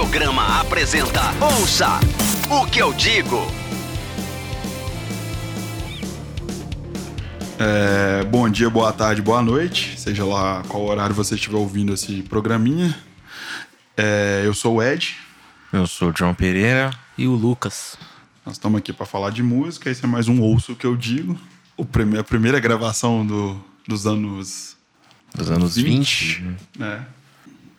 Audiograma apresenta Ouça o que eu digo. É, bom dia, boa tarde, boa noite, seja lá qual horário você estiver ouvindo esse programinha. É, eu sou o Ed, Eu sou o João Pereira. E o Lucas. nós estamos aqui para falar de música. Esse é mais um Ouço o que eu digo. O prime a primeira gravação do- dos anos. Dos anos 20. né?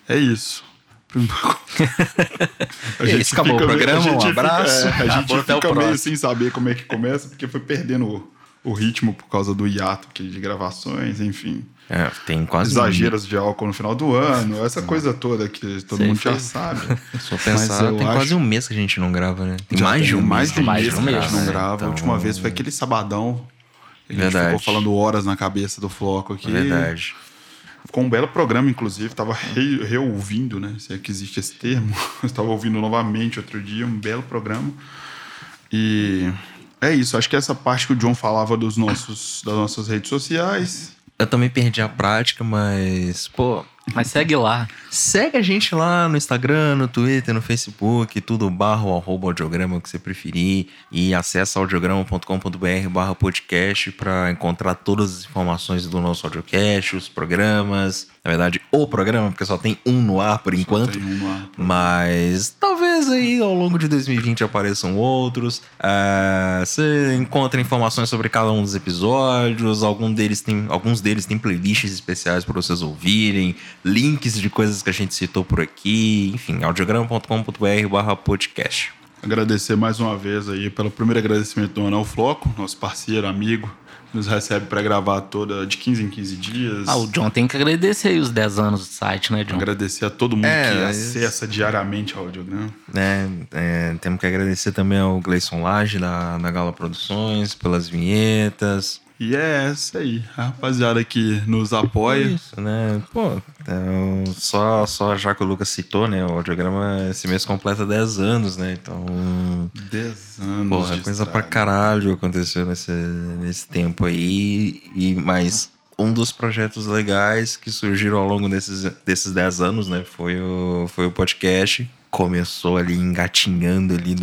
É isso. A E esse acabou o meio- programa, gente um abraço. Fica, é, a gente Acabou, até o fica meio próximo. sem saber como é que começa, porque foi perdendo o, o ritmo por causa do hiato de gravações, enfim. É, tem quase Exageros de álcool no final do ano, essa coisa toda que todo Sei, mundo já sabe. Um, só pensar, tem acho- quase um mês que a gente não grava, né? Tem Já mais de um mais mês. de um mais de um que a gente não grava. Então- A última vez foi aquele sabadão. A gente Verdade. ficou falando horas na cabeça do Floco aqui. Verdade. Ficou um belo programa, inclusive. Tava re- reouvindo, né? Se é que existe esse termo. Estava ouvindo novamente outro dia. Um belo programa. E é isso. Acho que essa parte que o John falava dos nossos, das nossas redes sociais. Eu também perdi a prática, mas, pô, Mas segue lá. segue a gente lá no Instagram, no Twitter, no Facebook, tudo barra ou arroba audiograma, que você preferir. E acessa audiograma.com.br barra podcast para encontrar todas as informações do nosso audiocast, os programas. Na verdade, o programa, porque só tem um no ar por enquanto. Tem uma. Mas talvez aí ao longo de 2020 apareçam outros. Ah, você encontra informações sobre cada um dos episódios. Algum deles tem, alguns deles têm playlists especiais para vocês ouvirem, links de coisas que a gente citou por aqui. Enfim, audiograma.com.br barra podcast. Agradecer mais uma vez aí pelo primeiro agradecimento do ao Floco, nosso parceiro, amigo, nos recebe para gravar toda de 15 em 15 dias. Ah, o John tem que agradecer aí os 10 anos do site, né, John? Agradecer a todo mundo É, que mas- acessa diariamente ao audiograma. né? É, temos que agradecer também ao Gleison Lage da, da Gala Produções pelas vinhetas. E é essa aí, a rapaziada que nos apoia. Isso, né? Pô, então, só, só já que o Lucas citou, né? O audiograma esse mês completa 10 anos, né? Então, 10 anos. porra, coisa pra estrada. caralho aconteceu nesse, nesse tempo aí. E, mas um dos projetos legais que surgiram ao longo desses, desses 10 anos, né? Foi o, foi o podcast. Começou ali engatinhando ali em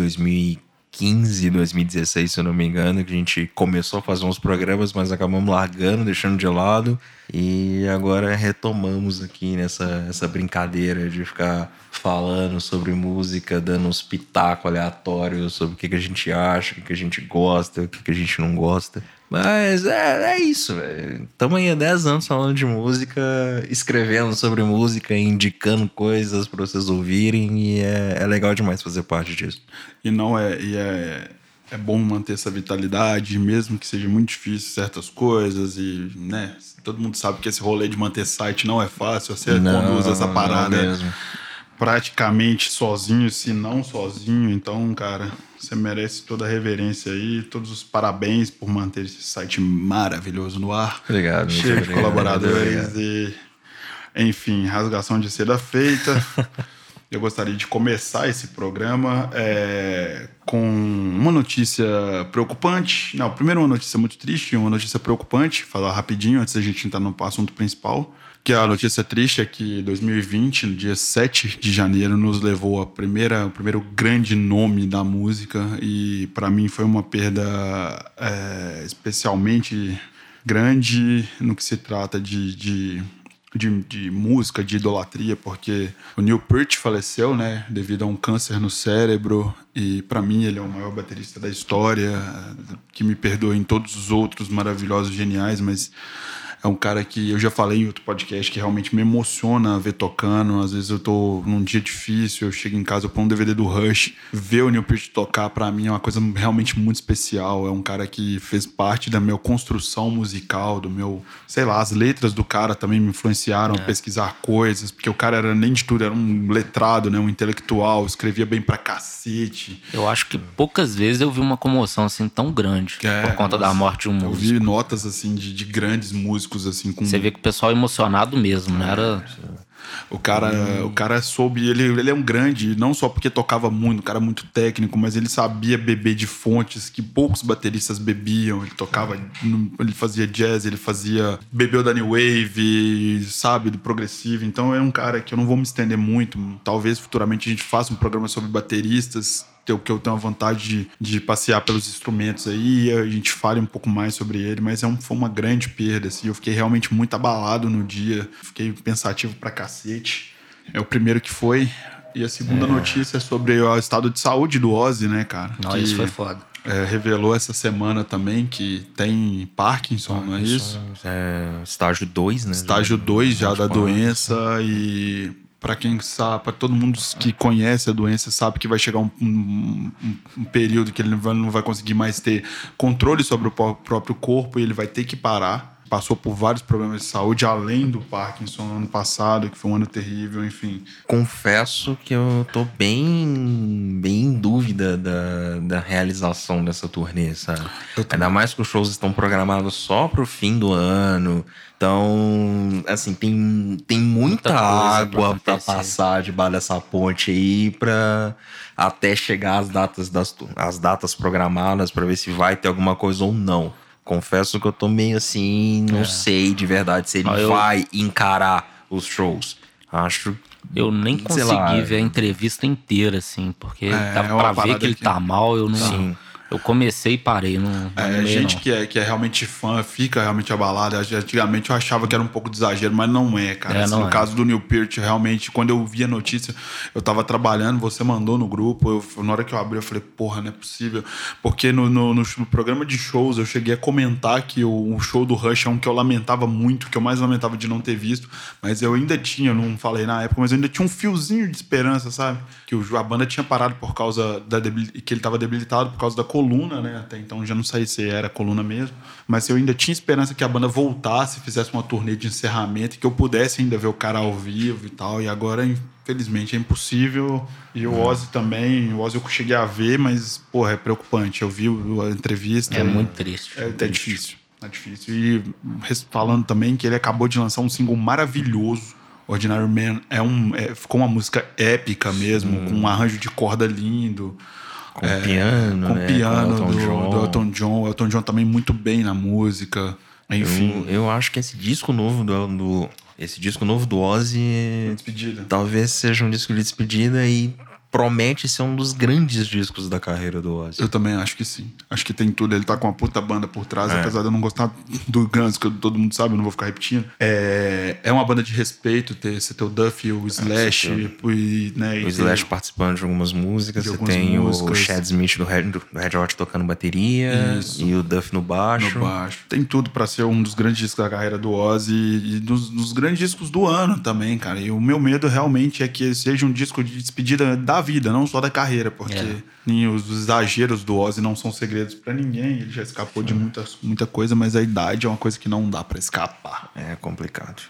2015, 2016, se eu não me engano, que a gente começou a fazer uns programas, mas acabamos largando, deixando de lado. E agora retomamos aqui nessa essa brincadeira de ficar falando sobre música, dando uns pitacos aleatórios sobre o que, que a gente acha, o que, que a gente gosta, o que, que a gente não gosta. Mas é, é isso, velho. Estamos aí há 10 anos falando de música, escrevendo sobre música, indicando coisas para vocês ouvirem, e é, é legal demais fazer parte disso. E não é. E é, é bom manter essa vitalidade, mesmo que seja muito difícil certas coisas. E, né? Todo mundo sabe que esse rolê de manter site não é fácil. Você conduz essa não parada mesmo. Praticamente sozinho, se não sozinho. Então, cara, você merece toda a reverência aí, todos os parabéns por manter esse site maravilhoso no ar. Obrigado, Cheio de obrigado, colaboradores obrigado. e, enfim, rasgação de seda feita. Eu gostaria de começar esse programa é, com uma notícia preocupante. Não, primeiro uma notícia muito triste e uma notícia preocupante. Falar rapidinho antes da gente entrar no assunto principal. Que a notícia triste é que 2020, no dia 7 de janeiro, nos levou a primeira, o primeiro grande nome da música. E para mim foi uma perda é, especialmente grande no que se trata de, de de, de música, de idolatria, porque o Neil Peart faleceu, né, devido a um câncer no cérebro, e para mim ele é o maior baterista da história, que me perdoe em todos os outros maravilhosos, geniais, mas é um cara que eu já falei em outro podcast que realmente me emociona ver tocando. Às vezes eu tô num dia difícil, eu chego em casa, eu ponho um DVD do Rush, ver o Neil Peart tocar para mim é uma coisa realmente muito especial. É um cara que fez parte da minha construção musical, do meu, sei lá, as letras do cara também me influenciaram a pesquisar coisas, porque o cara era nem de tudo, era um letrado, né, um intelectual, escrevia bem pra cacete. Eu acho que poucas vezes eu vi uma comoção assim tão grande É, por conta da nossa, morte de um Eu músico. vi notas assim de, de grandes músicos assim com Você vê que o pessoal é emocionado mesmo, não era. O cara, o cara soube, ele, ele é um grande, não só porque tocava muito, um cara muito técnico, mas ele sabia beber de fontes que poucos bateristas bebiam. Ele tocava, ele fazia jazz, ele fazia. bebeu da New Wave, sabe, do progressivo. Então é um cara que eu não vou me estender muito. Talvez futuramente a gente faça um programa sobre bateristas que eu tenho a vontade de, de, passear pelos instrumentos aí, a gente fale um pouco mais sobre ele, mas é um, foi uma grande perda, assim, eu fiquei realmente muito abalado no dia, fiquei pensativo pra cacete. É o primeiro que foi, e a segunda é. notícia é sobre o estado de saúde do Ozzy, né, cara? Não, que, isso foi foda. É, revelou essa semana também que tem Parkinson, Parkinson não é isso? É, estágio 2, né? Estágio 2 já da doença e para quem sabe, para todo mundo que conhece a doença, sabe que vai chegar um, um, um período que ele não vai, não vai, conseguir mais ter controle sobre o próprio corpo e ele vai ter que parar. Passou por vários problemas de saúde, além do Parkinson no ano passado, que foi um ano terrível, enfim. Confesso que eu tô bem, bem em dúvida da, da realização dessa turnê, sabe? Ainda mais que os shows estão programados só pro fim do ano. Então, assim, tem, tem muita, muita água para passar debaixo dessa ponte aí para até chegar às datas das as datas programadas para ver se vai ter alguma coisa ou não. Confesso que eu tô meio assim, não é. sei de verdade se ele ah, eu... vai encarar os shows. Acho eu nem consegui lá, ver a entrevista inteira, assim, porque é, dá pra ver que ele tá mal, eu não. Sim. Eu comecei e parei. Não, não é, gente que é, que é realmente fã fica realmente abalada. Antigamente eu achava que era um pouco de exagero, mas não é, cara. É, assim, não no é. caso do Neil Peart, realmente, quando eu vi a notícia, eu tava trabalhando, você mandou no grupo. Eu, na hora que eu abri, eu falei, porra, não é possível. Porque no, no, no, no programa de shows eu cheguei a comentar que o, o, show do Rush é um que eu lamentava muito, que eu mais lamentava de não ter visto. Mas eu ainda tinha, não falei na época, mas eu ainda tinha um fiozinho de esperança, sabe? Que o, a banda tinha parado por causa da que ele tava debilitado por causa da coluna, né? Até então já não sei se era coluna mesmo. Mas eu ainda tinha esperança que a banda voltasse, fizesse uma turnê de encerramento, que eu pudesse ainda ver o cara ao vivo e tal. E agora, infelizmente, é impossível. E o Ozzy também, o Ozzy eu cheguei a ver, mas, porra, é preocupante. Eu vi a entrevista. É muito triste. É, é difícil. É difícil. E falando também que ele acabou de lançar um single maravilhoso. Ordinary Man é um, é, ficou uma música épica mesmo, Sim. com um arranjo de corda lindo. Com é, piano, com né? piano com Elton do, John. do Elton John. O Elton John também muito bem na música. Enfim. Eu, eu acho que esse disco novo do, do esse disco novo do Ozzy despedida. talvez seja um disco de despedida e promete ser um dos grandes discos da carreira do Ozzy. Eu também acho que sim. Acho que tem tudo. Ele tá com uma puta banda por trás, é. apesar de eu não gostar do Guns, que todo mundo sabe, eu não vou ficar repetindo. É, é uma banda de respeito, ter, você ter o Duff e o é, Slash. É, e, né, o Slash ter... participando de algumas músicas. De você algumas tem músicas. o Chad Smith do Red, do Red Hot tocando bateria. Isso. E o Duff no baixo. No baixo. Tem tudo para ser um dos grandes discos da carreira do Ozzy e dos, dos grandes discos do ano também, cara. E o meu medo realmente é que seja um disco de despedida da vida, não só da carreira, porque é. os exageros do Ozzy não são segredos para ninguém. Ele já escapou Sim. de muita, muita coisa, mas a idade é uma coisa que não dá para escapar. É complicado.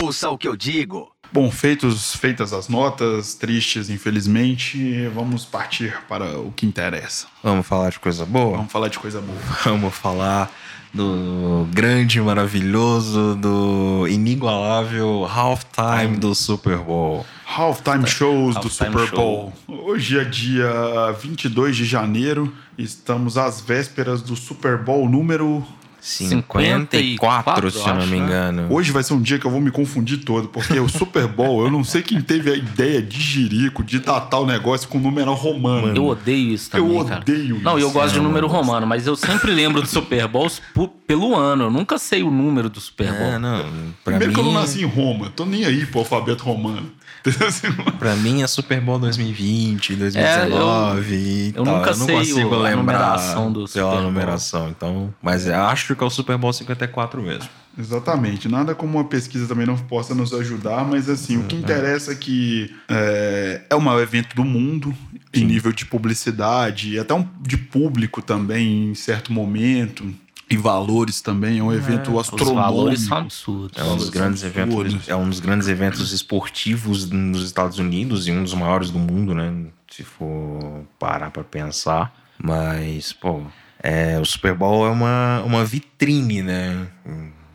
Ouça o que eu digo. Bom, feitos, feitas as notas, tristes, infelizmente, vamos partir para o que interessa. Vamos falar de coisa boa? Vamos falar de coisa boa. Vamos falar do grande, maravilhoso, do inigualável halftime do Super Bowl. Halftime shows do Super Bowl. Hoje é dia 22 de janeiro, estamos às vésperas do Super Bowl número 54, se eu não me né? engano. Hoje vai ser um dia que eu vou me confundir todo, porque o Super Bowl, eu não sei quem teve a ideia de jirico, de datar o negócio com número romano. Eu odeio isso também, Eu cara. odeio Não, isso. eu gosto de número romano, mas eu sempre lembro do Super Bowl pelo ano. Eu nunca sei o número do Super Bowl. É, não. Primeiro mim... que eu não nasci em Roma. Tô nem aí pro alfabeto romano. pra mim é Super Bowl 2020, 2019 é, eu, eu nunca eu não sei consigo o, lembrar a numeração do Super Bowl. numeração, então, mas acho que é o Super Bowl 54 mesmo. Exatamente. Nada como uma pesquisa também não possa nos ajudar, mas assim, o que interessa é que é, é o maior evento do mundo Sim. em nível de publicidade, até um, de público também em certo momento e valores também. É um evento é, astronômico. Os valores são absurdos. É um dos grandes eventos, é um dos grandes eventos esportivos nos Estados Unidos e um dos maiores do mundo, né? Se for parar para pensar. Mas, pô, é, o Super Bowl é uma, uma vitrine, né?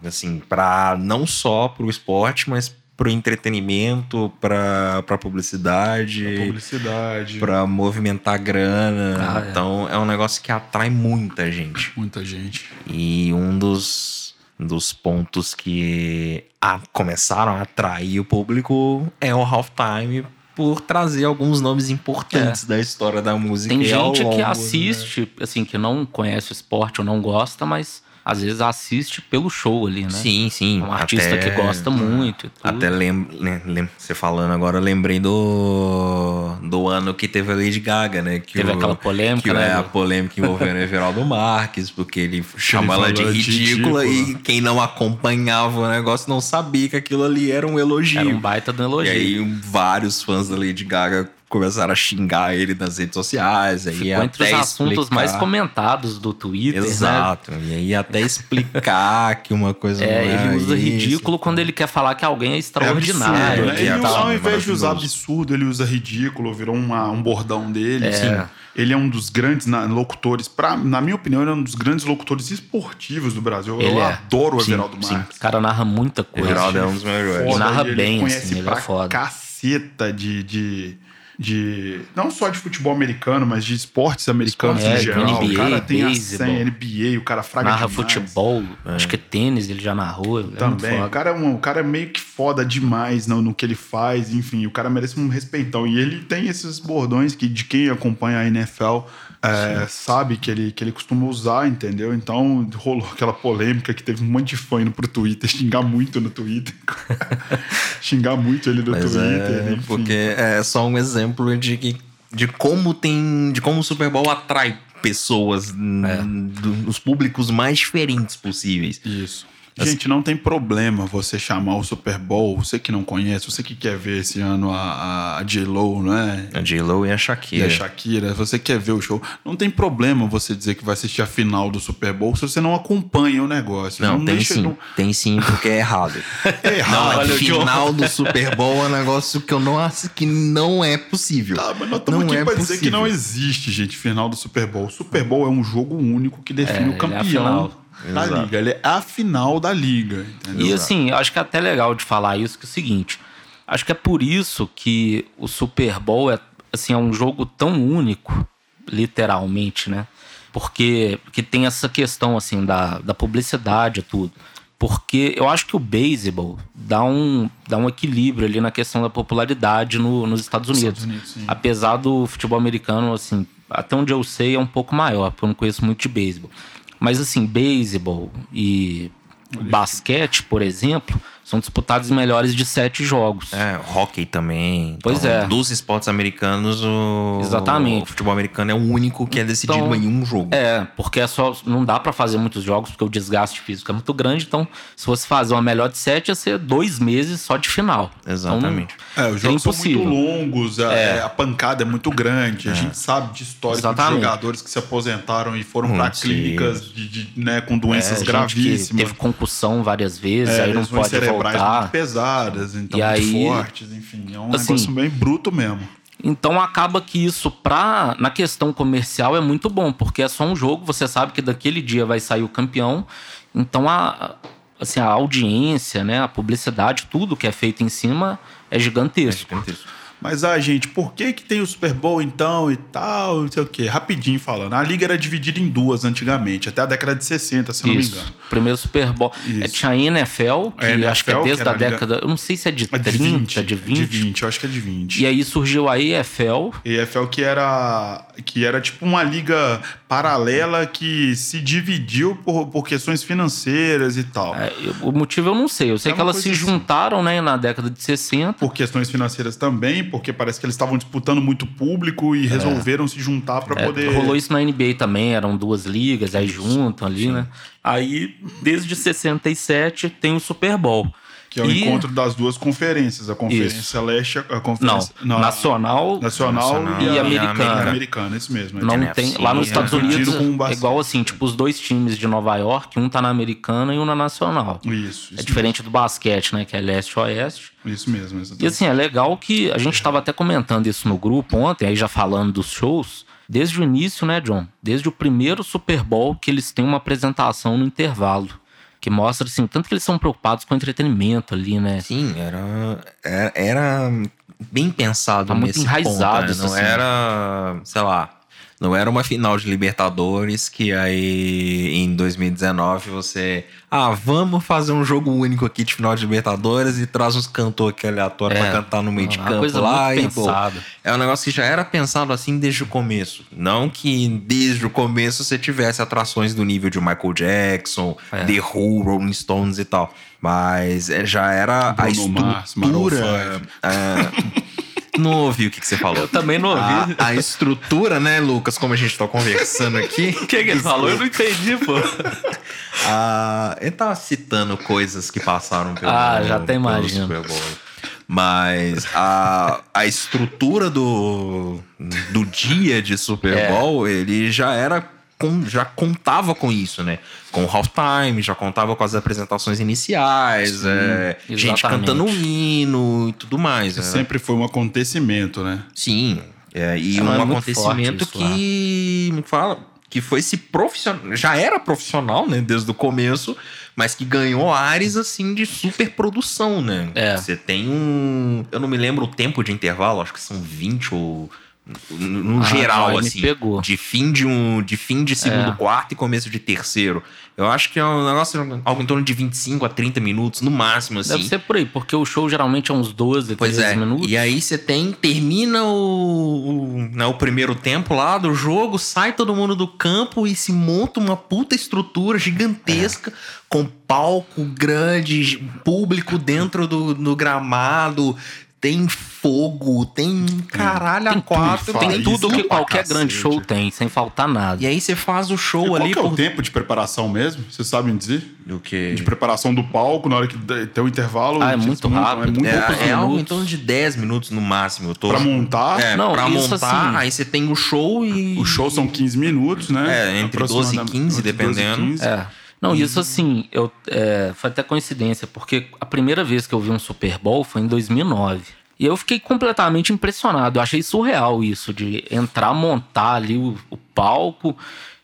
Assim, para não só para o esporte, mas pro entretenimento, pra, pra publicidade. Pra publicidade. Pra movimentar grana. Ah, é. então é um negócio que atrai muita gente. Muita gente. E um dos, dos pontos que a, começaram a atrair o público é o halftime por trazer alguns nomes importantes é. da história da música. Tem gente longo, que assiste, né? assim, que não conhece o esporte ou não gosta, mas às vezes assiste pelo show ali, né? Sim, sim. Um artista até, que gosta muito. Até lembro, lem, você falando agora, lembrei do, do ano que teve a Lady Gaga, né? Que teve o, aquela polêmica, que né? É a polêmica envolvendo o Everaldo Marques, porque ele chamou ela de ridícula, e quem não acompanhava o negócio não sabia que aquilo ali era um elogio. Era um baita do elogio. E aí vários fãs da Lady Gaga começaram a xingar ele nas redes sociais. Aí Ficou entre os assuntos explicar... mais comentados do Twitter. Né? Exato. Né? E aí até explicar que uma coisa. É, não é ele usa isso. ridículo quando ele quer falar que alguém é extraordinário. É absurdo, né? Ele, ao invés de usar absurdo, ele usa ridículo, virou uma, um bordão dele. É. Assim. Ele é um dos grandes locutores, pra, na minha opinião, ele é um dos grandes locutores esportivos do Brasil. Eu, eu é. adoro o Everaldo Marques. O cara narra muita coisa. Everaldo é um dos melhores. Ele narra bem, assim, ele é foda. caceta de... de de não só de futebol americano, mas de esportes americanos é, em geral. NBA, o cara tem baseball. a NBA, o cara fraga Narra demais. futebol, é. acho que tênis ele já narrou. Também. o, cara é um, o cara é meio que foda demais no, no que ele faz, enfim, o cara merece um respeitão. E ele tem esses bordões que de quem acompanha a NFL é, sabe que ele, que ele costuma usar, entendeu? Então rolou aquela polêmica que teve um monte de fã indo pro Twitter, xingar muito no Twitter. xingar muito ele no Mas Twitter. É, porque é só um exemplo de, que, de como tem. de como o Super Bowl atrai pessoas, é. dos públicos mais diferentes possíveis. Isso. Gente, não tem problema você chamar o Super Bowl, você que não conhece, você que quer ver esse ano a, a J-Lo, não é? A J-Lo e a Shakira. E a Shakira, você quer ver o show. Não tem problema você dizer que vai assistir a final do Super Bowl se você não acompanha o negócio. Não, não tem sim. No... Tem sim, porque é errado. é errado. Não, a final do Super Bowl é um negócio que eu não acho que não é possível. Tá, mas nós estamos aqui é pra possível. dizer que não existe, gente, final do Super Bowl. Super Bowl é um jogo único que define é, o campeão. Da liga. Ele é a final da liga. Entendeu? E assim, acho que é até legal de falar isso, que é o seguinte. Acho que é por isso que o Super Bowl é, assim, é um jogo tão único, literalmente, né? Porque, porque tem essa questão assim da, da publicidade e tudo. Porque eu acho que o beisebol dá um, dá um equilíbrio ali na questão da popularidade no, nos Estados Unidos. Estados Unidos Apesar do futebol americano, assim, até onde eu sei, é um pouco maior, porque eu não conheço muito de beisebol. Mas assim, beisebol e basquete, por exemplo, são disputados melhores de sete jogos. É, hockey também. Pois então, é. Dos esportes americanos, o, Exatamente. o futebol americano é o único que é decidido então, em um jogo. É, porque é só não dá para fazer muitos jogos porque o desgaste físico é muito grande. Então, se fosse fazer uma melhor de sete, ia ser dois meses só de final. Exatamente. Então, é, os jogos são muito longos, a, é. a pancada é muito grande. A é. gente sabe de histórias de jogadores que se aposentaram e foram para clínicas de, de, né, com doenças é, gravíssimas. teve concussão várias vezes, é, aí não pode voltar voltar. muito pesadas, então e muito aí, fortes, enfim. É um assim, negócio bem bruto mesmo. Então acaba que isso, pra, na questão comercial, é muito bom, porque é só um jogo, você sabe que daquele dia vai sair o campeão. Então a, assim, a audiência, né, a publicidade, tudo que é feito em cima é gigantesco. É gigantesco. Mas, ah, gente, por que que tem o Super Bowl então e tal, não sei o quê? Rapidinho falando. A liga era dividida em duas antigamente, até a década de 60, se não Isso. me engano. Primeiro Super Bowl. É, tinha a NFL, que a NFL, acho que é desde a, a década. Eu não sei se é de 30, de 20, de 20. De 20, eu acho que é de 20. E aí surgiu a EFL. EFL que era, que era tipo uma liga paralela que se dividiu por, por questões financeiras e tal. É, o motivo eu não sei. Eu sei é que elas se assim. juntaram né, na década de 60. Por questões financeiras também porque parece que eles estavam disputando muito público e é. resolveram se juntar para é, poder. Rolou isso na NBA também, eram duas ligas, aí juntam ali, Sim. né? Aí, desde 67, tem o Super Bowl. Que é o e... encontro das duas conferências, a Conferência Isso. Leste, a Conferência não, não, Nacional, Nacional, Nacional e, e Americana. Americana, isso mesmo. Não tem, lá nos Estados Unidos é igual assim, tipo os dois times de Nova York, um tá na Americana e um na Nacional. Isso. isso é diferente mesmo. do basquete, né, que é leste oeste. Isso mesmo, exatamente. E assim, é legal que a gente estava até comentando isso no grupo ontem, aí já falando dos shows, desde o início, né, John? Desde o primeiro Super Bowl que eles têm uma apresentação no intervalo. Que mostra, assim, tanto que eles são preocupados com o entretenimento ali, né? Sim, era, era, era bem pensado Tá muito enraizado ponto, né? Não assim. era, sei lá, não era uma final de Libertadores que aí em 2019 você, ah, vamos fazer um jogo único aqui de final de Libertadores e traz uns cantores aqui aleatórios É, pra cantar no meio de campo coisa lá muito e pô, é um negócio que já era pensado assim desde o começo. Não que desde o começo você tivesse atrações do nível de Michael Jackson, É. The Who, Rolling Stones e tal. Mas é, já era a Bruno Mars, Maroon estrutura. é, não ouvi o que, que você falou. Eu também não ouvi. A, a estrutura, né, Lucas, como a gente tá conversando aqui. O que, que ele falou? Eu não entendi, pô. Ah, ele tava citando coisas que passaram pelo, Ah, já até pelo imagino. Super Bowl. Mas a, a estrutura do, do dia de Super É. Bowl, ele já era. Com- já contava com isso, né? Com o halftime, já contava com as apresentações iniciais, é, gente cantando um hino e tudo mais. né? Sempre foi um acontecimento, né? Sim. é, e É, um é acontecimento isso que me fala que foi se profissional, já era profissional, né, desde o começo, mas que ganhou ares assim de superprodução, né? É. Você tem um, eu não me lembro o tempo de intervalo, acho que são 20 ou no Ah, geral não, assim, de fim de um, de fim de segundo É. quarto e começo de terceiro. Eu acho que é um negócio algo em torno de 25 a 30 minutos no máximo assim. Deve ser por aí, porque o show geralmente é uns 12, Pois 13 é. minutos. E aí você tem, termina o, o, né, o primeiro tempo lá do jogo, sai todo mundo do campo e se monta uma puta estrutura gigantesca com palco grande, público dentro do, do gramado. Tem fogo, tem caralho a tem quatro, tudo, tem tudo isso que qualquer cacete. grande show tem, sem faltar nada. E aí você faz o E show qual ali que é o por... tempo de preparação mesmo? Vocês sabem dizer? Do que... De preparação do palco, na hora que tem o intervalo. Ah, é muito rápido. É muito É, é algo em minutos. torno de 10 minutos no máximo. Eu tô... Pra montar. É, Não, pra montar, assim- aí você tem o show e... O show são 15 minutos, né? É, entre 12 e Aproximadamente- 15, entre 12 e dependendo. 15. É. Não, isso assim, eu, é, foi até coincidência, porque a primeira vez que eu vi um Super Bowl foi em 2009. E eu fiquei completamente impressionado. Eu achei surreal isso, de entrar, montar ali o, o palco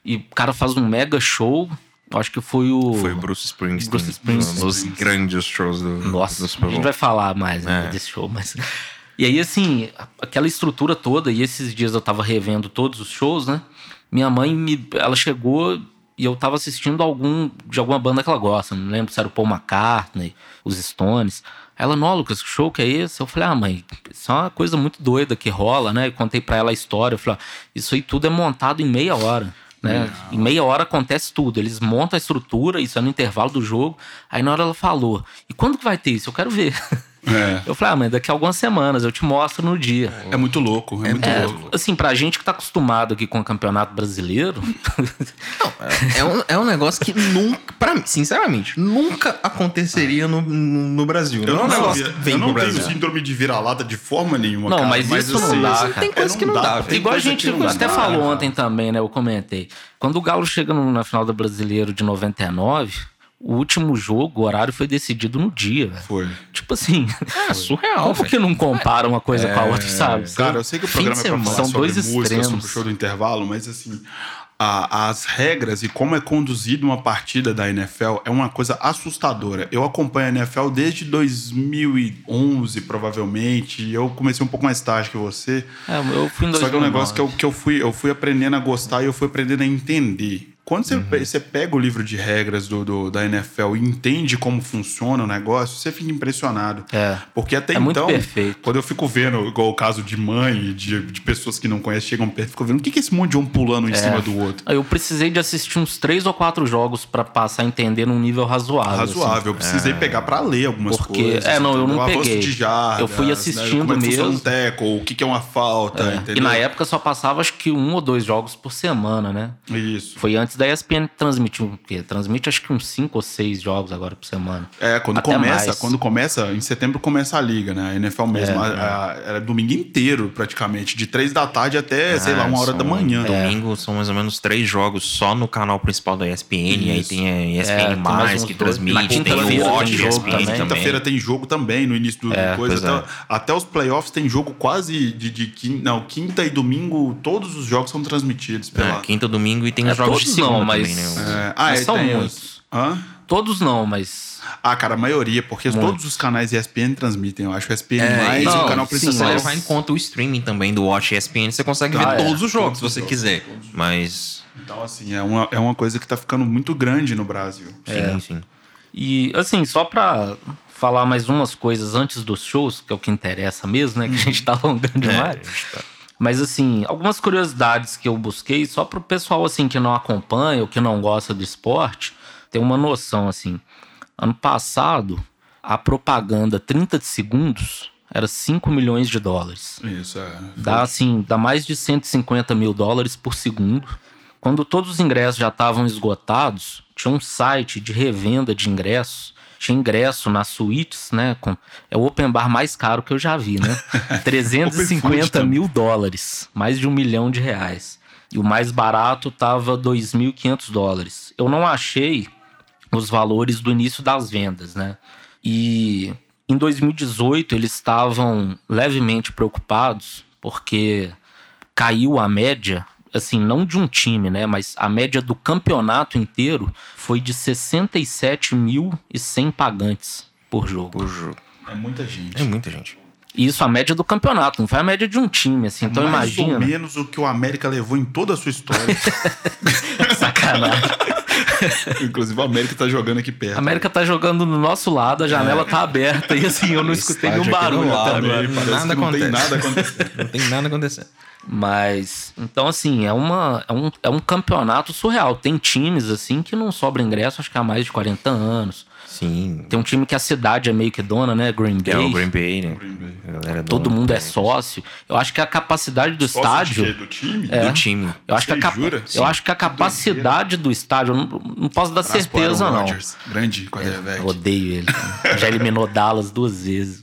e o cara faz um mega show. Eu acho que foi o. Foi o Bruce Springsteen. Bruce Springsteen. Um dos grandes shows do, Nossa, do Super a gente Bowl. vai falar mais né, É. desse show, mas. E aí, assim, aquela estrutura toda, e esses dias eu tava revendo todos os shows, né? Minha mãe me. Ela chegou e eu tava assistindo algum de alguma banda que ela gosta. Não lembro se era o Paul McCartney, os Stones. Ela, não, Lucas, que show que é esse? Eu falei, ah, mãe, isso é uma coisa muito doida que rola, né? E contei pra ela a história. Eu falei, ó, isso aí tudo é montado em meia hora. Né? Em meia hora acontece tudo. Eles montam a estrutura, isso é no intervalo do jogo. Aí na hora ela falou: E quando que vai ter isso? Eu quero ver. É. Eu falei, ah, mãe, daqui a algumas semanas eu te mostro no dia. É muito louco, é, muito É, louco. assim, pra gente que tá acostumado aqui com o campeonato brasileiro, É um, é um negócio que nunca, pra mim, sinceramente, nunca aconteceria no, no, Brasil. Eu não é um não, negócio sabia- que vem eu não tenho síndrome de vira-lata de forma nenhuma, Não, cara, mas isso não assim, dá, isso- cara. Tem coisa é, que não dá, tem igual a gente que não até dá, falou cara. ontem também, né? Eu comentei. Quando o Galo chega no- na final do Brasileiro de 99, o último jogo, o horário foi decidido no dia. Foi. Tipo assim, É surreal, como que não compara uma coisa com a outra, sabe? Cara, eu sei que o programa é pra falar São sobre dois música, extremos. sobre o show do intervalo, mas assim, a- as regras e como é conduzida uma partida da NFL é uma coisa assustadora. Eu acompanho a NFL desde 2011, provavelmente, e eu comecei um pouco mais tarde que você. É, eu fui em Só que é um 2009. negócio que eu, que eu, fui, eu fui aprendendo a gostar e eu fui aprendendo a entender. Quando você, pe- você pega o livro de regras do, do- da NFL e entende como funciona o negócio, você fica impressionado. É. Porque até É muito então, perfeito. quando eu fico vendo, igual o caso de mãe, de, de pessoas que não conhecem, chegam perto, fico vendo o que, que é esse monte de um pulando em É. cima do outro. Eu precisei de assistir uns três ou quatro jogos pra passar a entender num nível razoável. assim. Razoável. Eu precisei pegar pra ler algumas Porque- coisas. é, não, eu não? Avanço peguei. de jardas, Eu fui né? assistindo é funciona mesmo. um tackle, o que, que é uma falta, É. entendeu? E na época só passava acho que um ou dois jogos por semana, né? Isso. Foi antes da ESPN transmitir o quê? Transmite acho que uns cinco ou seis jogos agora por semana. É, quando Até começa, mais. quando começa, em setembro começa a liga, né? A NFL mesmo. É, a- a- era domingo inteiro, praticamente. De três da tarde até, sei É, lá, uma hora são- da manhã. Domingo são mais ou menos três jogos só no canal principal da ESPN. Aí Isso. tem a É, ESPN+, tem mais uns que transmite. Na Tem quinta-feira o Watch tem ESPN também. Quinta-feira tem jogo também, no início do É, coisa. é. Até, até os playoffs tem jogo quase de, de quin- não, quinta e domingo, todos os jogos são transmitidos pela. É, quinta, domingo e tem É, os jogos de segunda não, mas- também, né? É, ah, Mas é, são muitos. os- Hã? Todos não, mas. Ah, cara, a maioria, porque todos os canais ESPN transmitem. Eu acho que o ESPN mais não, o canal sim, principal. Se você mas- levar em conta o streaming também do Watch ESPN, você consegue ver Ah, é. todos os jogos Todos se você jogos, quiser. Mas. Então, assim, é uma, é uma coisa que tá ficando muito grande no Brasil. Sim, sim. E, assim, só pra falar mais umas coisas antes dos shows, que é o que interessa mesmo, né? Que a gente tá alongando demais. Mas, assim, algumas curiosidades que eu busquei, só pro pessoal, assim, que não acompanha ou que não gosta do esporte, ter uma noção, assim. Ano passado, a propaganda 30 segundos era 5 milhões de dólares. Isso, é. Dá assim, dá mais de 150 mil dólares por segundo. Quando todos os ingressos já estavam esgotados, tinha um site de revenda de ingressos. Tinha ingresso nas suítes, né? Com, é o open bar mais caro que eu já vi, né? Open food 350 também. mil dólares, mais de um milhão de reais. E o mais barato tava 2.500 dólares. Eu não achei os valores do início das vendas, né? E em 2018 eles estavam levemente preocupados porque caiu a média, assim, não de um time, né? Mas a média do campeonato inteiro foi de 67.100 pagantes por jogo. O jogo. É muita gente. É muita gente. E Isso a média do campeonato, não foi a média de um time, assim. Então Mais ou imagina. menos o que o América levou em toda a sua história. Sacanagem. Inclusive, o América tá jogando aqui perto. A América tá jogando no nosso lado, a janela tá aberta e assim, eu não escutei nenhum do barulho até lado, agora. aí, Parece Nada que não tem acontece. nada acontecendo. Não tem nada acontecendo. Mas, então, assim, é, uma, é, um, é um campeonato surreal. Tem times, assim, que não sobra ingresso, acho que há mais de 40 anos. Sim. Tem um time que a cidade é meio que dona, né? Green Bay. é o Green Bay, né? A galera Todo dona mundo é sócio. Eu acho que a capacidade do Sócio estádio. Do time? É. Do time. Eu acho, que a jura? eu acho que a capacidade do estádio, eu não, não posso dar pro certeza, não. Rodgers. Grande quarterback. Eu odeio ele. Já eliminou Dallas duas vezes.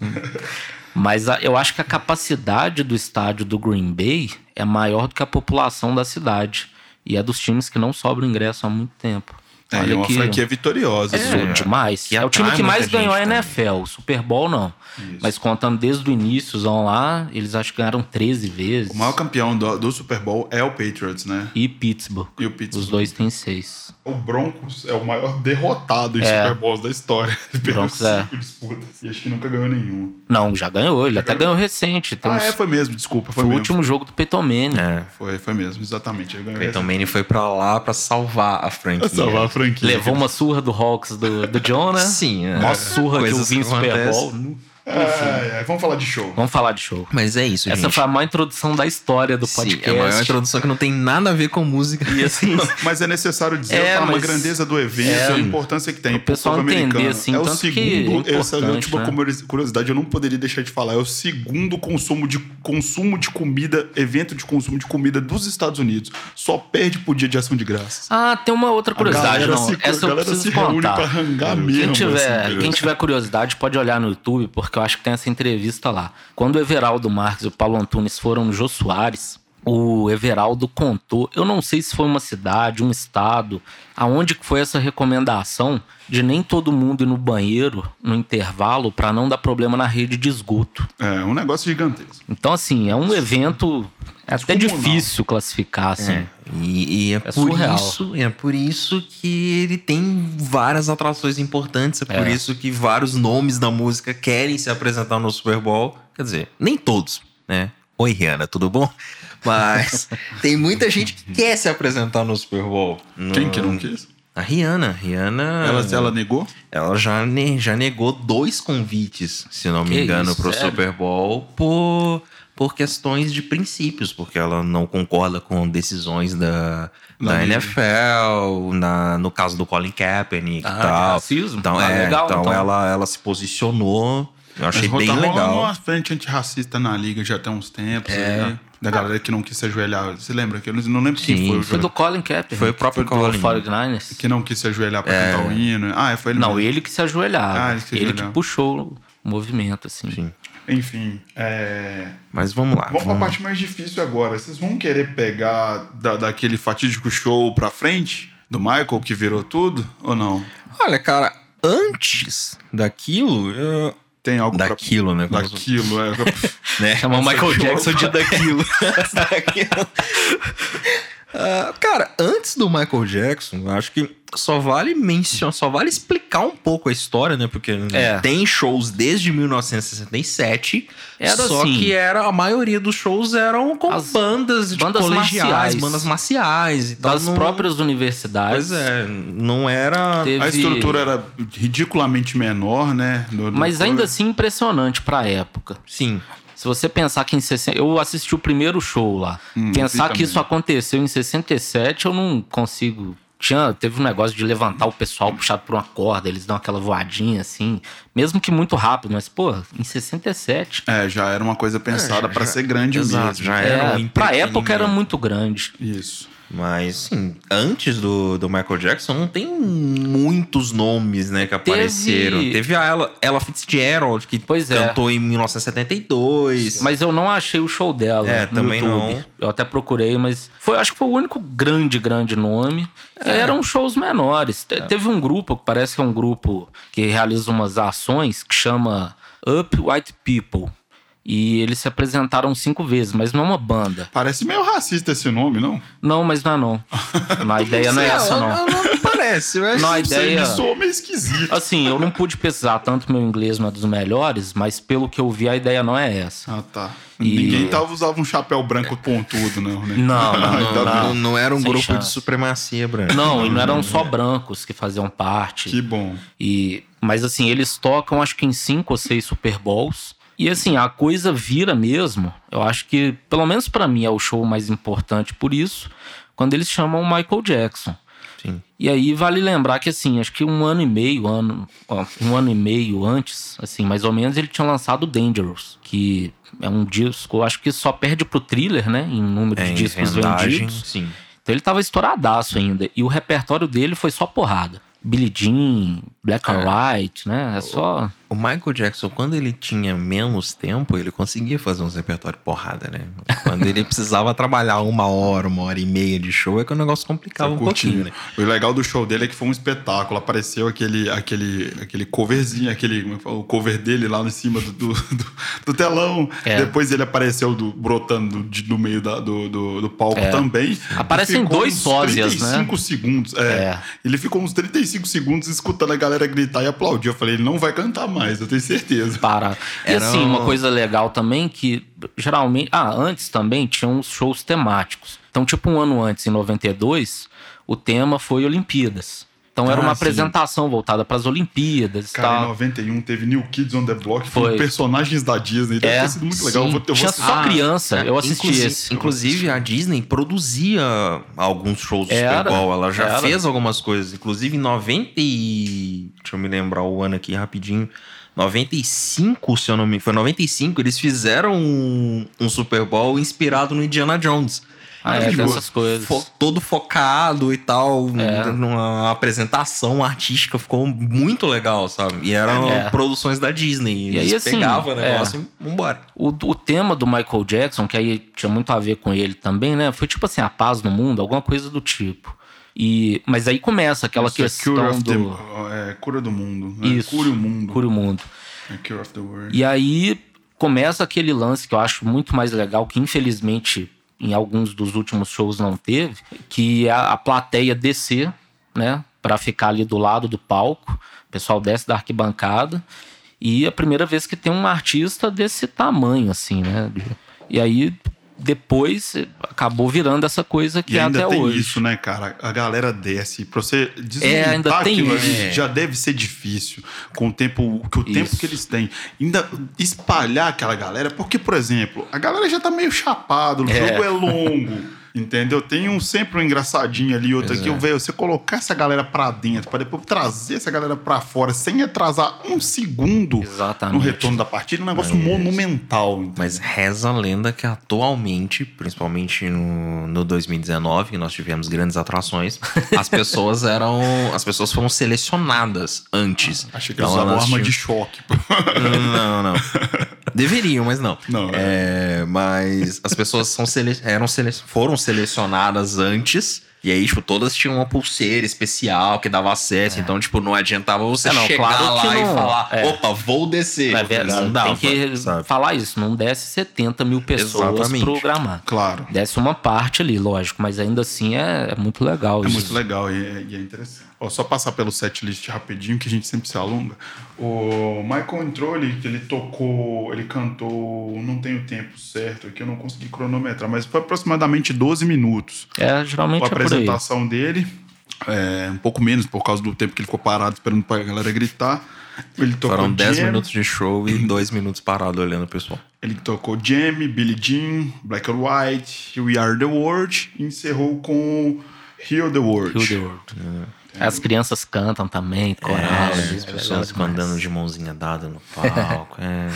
Mas a- eu acho que a capacidade do estádio do Green Bay é maior do que a população da cidade. E é dos times que não sobram ingresso há muito tempo. É, é uma franquia vitoriosa. Isso é demais. que é o time que mais ganhou a. NFL. O Super Bowl não. Mas contando desde o início lá, eles acho que ganharam 13 vezes. O maior campeão do, do Super Bowl é o Patriots, né? E Pittsburgh. E o Pittsburgh. Os dois têm seis. O Broncos é o maior derrotado em É. Super Bowls da história. Broncos é. E acho que nunca ganhou nenhum. Não, já ganhou. Ele até ganhou recente. Tem Ah, uns- é, foi mesmo, desculpa. Foi, Foi o último jogo do Peyton Manning. É. Foi, foi mesmo, exatamente. Ganhou Peyton Manning foi pra lá pra salvar a franquia. Pra salvar a franquia. Levou uma surra do Hawks do, do John, né? Sim, é. Mó surra que eu Coisas vi em que Super. Bowl. Ai, ai, vamos falar de show. Vamos falar de show. Mas é isso, Essa gente. foi a maior introdução da história do Sim, podcast. é a maior introdução que não tem nada a ver com música. E assim, Mas é necessário dizer É, a mas- grandeza do evento é, e a importância que tem. o pessoal entender, assim, é o segundo. é essa é a última né? curiosi- curiosidade, eu não poderia deixar de falar. É o segundo consumo de, consumo de comida, evento de consumo de comida dos Estados Unidos. Só perde pro dia de ação de graças. Ah, tem uma outra curiosidade, galera não. se- Essa a eu galera preciso se reúne contar. pra rangar mesmo, Quem tiver, assim, quem tiver curiosidade pode olhar no YouTube, porque eu acho que tem essa entrevista lá. Quando o Everaldo Marques e o Paulo Antunes foram no Jô Soares, o Everaldo contou, eu não sei se foi uma cidade, um estado, aonde que foi essa recomendação de nem todo mundo ir no banheiro no intervalo para não dar problema na rede de esgoto. É um negócio gigantesco. Então, assim, é um evento é até difícil classificar, assim. É. E, e é, por surreal. isso, é por isso que ele tem várias atrações importantes, é por É. isso que vários nomes da música querem se apresentar no Super Bowl. Quer dizer, nem todos, né? Oi, Rihanna, tudo bom? Mas tem muita gente que quer se apresentar no Super Bowl. Quem No- que não quis? A Rihanna. Rihanna. Ela, ela negou? Ela já, ne- já negou dois convites, se não me Que engano, isso, pro sério? Super Bowl por, por questões de princípios, porque ela não concorda com decisões da, Da. NFL, na, no caso do Colin Kaepernick Ah, e tal. racismo? Então, Ah, é, legal, então, então. Ela, ela se posicionou. Eu achei Mas bem tá legal. uma frente antirracista na liga já tem uns tempos. É. aí, da galera que não quis se ajoelhar. Você lembra? Que eu não- lembro Sim, quem foi o Foi do Colin Kaepernick. Foi o próprio do Colin. 49ers. que não quis se ajoelhar pra cantar o hino. Ah, foi ele Não, mesmo. ele que se ajoelhava. Ah, ele que se ele que ajoelhava. puxou o movimento, assim. Sim. Enfim, é... Mas vamos lá. Vamos pra parte mais difícil agora. Vocês vão querer pegar da, daquele fatídico show pra frente? Do Michael que virou tudo? Ou não? Olha, cara, antes daquilo, eu- Tem algo Daquilo, né? pra... Daquilo, é. né? Chamar o Michael Jackson de daquilo. daquilo. Ah, cara, antes do Michael Jackson, eu acho que só vale mencionar, só vale explicar um pouco a história, né? Porque É. tem shows desde 1967. Era só assim. que era a maioria dos shows eram com As bandas de bandas colegiais, marciais. bandas marciais e tal. Das não- próprias universidades. Pois é, não era. Teve- A estrutura era ridiculamente menor, né? do- do Mas ainda assim impressionante pra época. Sim. Se você pensar que em 60. Eu assisti o primeiro show lá. Hum, pensar que isso aconteceu em 67, eu não consigo. Tinha, teve um negócio de levantar o pessoal puxado por uma corda, eles dão aquela voadinha assim, mesmo que muito rápido, mas, pô, em 67. É, já era uma coisa pensada É, já- ser grande Exato, mesmo. já É, era um pra época era muito grande. Isso. Mas, sim, antes do, do Michael Jackson, não tem muitos nomes, né, que apareceram. Teve a Ella, Ella Fitzgerald, que Pois é. cantou em 1972. Mas eu não achei o show dela. É, no também YouTube. não. Eu até procurei, mas foi, acho que foi o único grande, grande nome. É. Eram shows menores. Te- Teve um grupo, que parece que é um grupo que realiza umas ações que chama Up White People. E eles se apresentaram cinco vezes, mas não é uma banda. Parece meio racista esse nome, não? Não, mas não é não. A ideia não é essa, não. Não, não parece, mas... Não, a Você ideia. me soa meio esquisito. Assim, eu não pude pesquisar tanto, meu inglês não é dos melhores, mas pelo que eu vi, a ideia não é essa. Ah, tá. E- Ninguém tava, usava um chapéu branco pontudo, não, né? Não, não, Ainda não, bem. Não, não era um Sem grupo de chance. supremacia branca. Não, e não eram só brancos que faziam parte. Que bom. E, mas assim, eles tocam acho que em cinco ou seis Super Bowls. E assim, a coisa vira mesmo. Eu acho que, pelo menos pra mim, é o show mais importante por isso, quando eles chamam o Michael Jackson. Sim. E aí vale lembrar que assim, acho que um ano e meio, ano, ó, um ano e meio antes, assim, mais ou menos, ele tinha lançado Dangerous, que é um disco, acho que só perde pro thriller, né? Em número É, de discos vendagem, vendidos. sim. Então ele tava estouradaço ainda. E o repertório dele foi só porrada. Billie Jean, Black and White, né? É só. O Michael Jackson, quando ele tinha menos tempo, ele conseguia fazer uns repertório porrada, né? Quando ele precisava trabalhar uma hora, uma hora e meia de show, é que o negócio complicava um pouquinho, né? O legal do show dele é que foi um espetáculo. Apareceu aquele, aquele, aquele coverzinho, aquele é o cover dele lá em cima do, do, do- do telão. É. Depois ele apareceu do, brotando do, de- do meio da- do, do, do palco É. também. Aparecem dois sósias, né? 35 segundos. É. É. Ele ficou uns 35 segundos escutando a galera gritar e aplaudir. Eu falei, ele não vai cantar mais, eu tenho certeza. Para. E Era assim, um- uma coisa legal também que geralmente. Ah, antes também tinham uns shows temáticos. Então, tipo, um ano antes, em 92, o tema foi Olimpíadas. Então era Ah, uma sim. apresentação voltada para as Olimpíadas Cara, em tal. 91 teve New Kids on the Block, Foi. personagens da Disney. Deve É, ter sido muito legal. Eu vou, eu Tinha vou só criança. eu assisti inclusive, esse. Inclusive, a Disney produzia alguns shows do Era, Super Bowl. Ela já era. fez algumas coisas. Inclusive, em 90 e... Deixa eu me lembrar o ano aqui rapidinho. 95, se eu não me... Foi 95, eles fizeram um, um Super Bowl inspirado no Indiana Jones. Ah, é, tem boa. essas coisas. Fo- todo focado e tal, É. numa apresentação artística, ficou muito legal, sabe? E eram É. produções da Disney. E aí, Eles assim, pegavam o é. negócio e vambora. O, o tema do Michael Jackson, que aí tinha muito a ver com ele também, né? Foi tipo assim, a paz no mundo, alguma coisa do tipo. E, mas aí começa aquela Isso é questão Cure of do. the, é, cura do mundo. né? Isso. Cure o mundo. Cure o mundo. É Cure of the World. E aí começa aquele lance que eu acho muito mais legal, que infelizmente em alguns dos últimos shows não teve, que é a, a plateia descer, né, Pra ficar ali do lado do palco. O pessoal desce da arquibancada e é a primeira vez que tem um artista desse tamanho assim, né? E aí depois acabou virando essa coisa que E é ainda até tem hoje. isso, né, cara? A galera desce. Pra você É, ainda tem aquilo isso. ali, já deve ser difícil com o tempo, que o tempo Isso. que eles têm. Ainda espalhar aquela galera, porque, por exemplo, a galera já tá meio chapada, o É. jogo é longo. Entendeu? Tem um sempre um engraçadinho ali, outro Pois aqui. é. Eu vejo você colocar essa galera pra dentro, pra depois trazer essa galera pra fora, sem atrasar um segundo Exatamente. no retorno da partida, é um negócio monumental. entendeu? Mas reza a lenda que atualmente, principalmente no, no 2019, que nós tivemos grandes atrações, as pessoas eram. As pessoas foram selecionadas antes. Achei que eles Então, usavam elas arma de choque. Não, não. Deveriam, mas não. Não, É, mas as pessoas são sele... eram sele... foram selecionadas antes E aí, tipo, todas tinham uma pulseira especial que dava acesso. Então, tipo, não adiantava você É, não, chegar claro que lá e falar, É. opa, vou descer. É verdade, Não dava, tem que sabe? falar isso. Não desce 70 mil pessoas Exatamente. programar. Claro. Desce uma parte ali, lógico, mas ainda assim é, é muito legal É isso. muito legal e é, e é interessante. Ó, só passar pelo setlist rapidinho, que a gente sempre se alonga. O Michael entrou, ele, ele tocou, ele cantou, não tenho tempo certo aqui, eu não consegui cronometrar, mas foi aproximadamente 12 minutos. É, geralmente a é por aí. apresentação dele, é, um pouco menos por causa do tempo que ele ficou parado esperando pra galera gritar. Ele tocou Foram 10 Jam, minutos de show e 2 minutos parado olhando o pessoal. Ele tocou Jamie, Billie Jean, Black or White, We Are the World e encerrou com Heal the World. Heal the World. As crianças cantam também, coral. É, isso as é pessoas demais. andando de mãozinha dada no palco. é.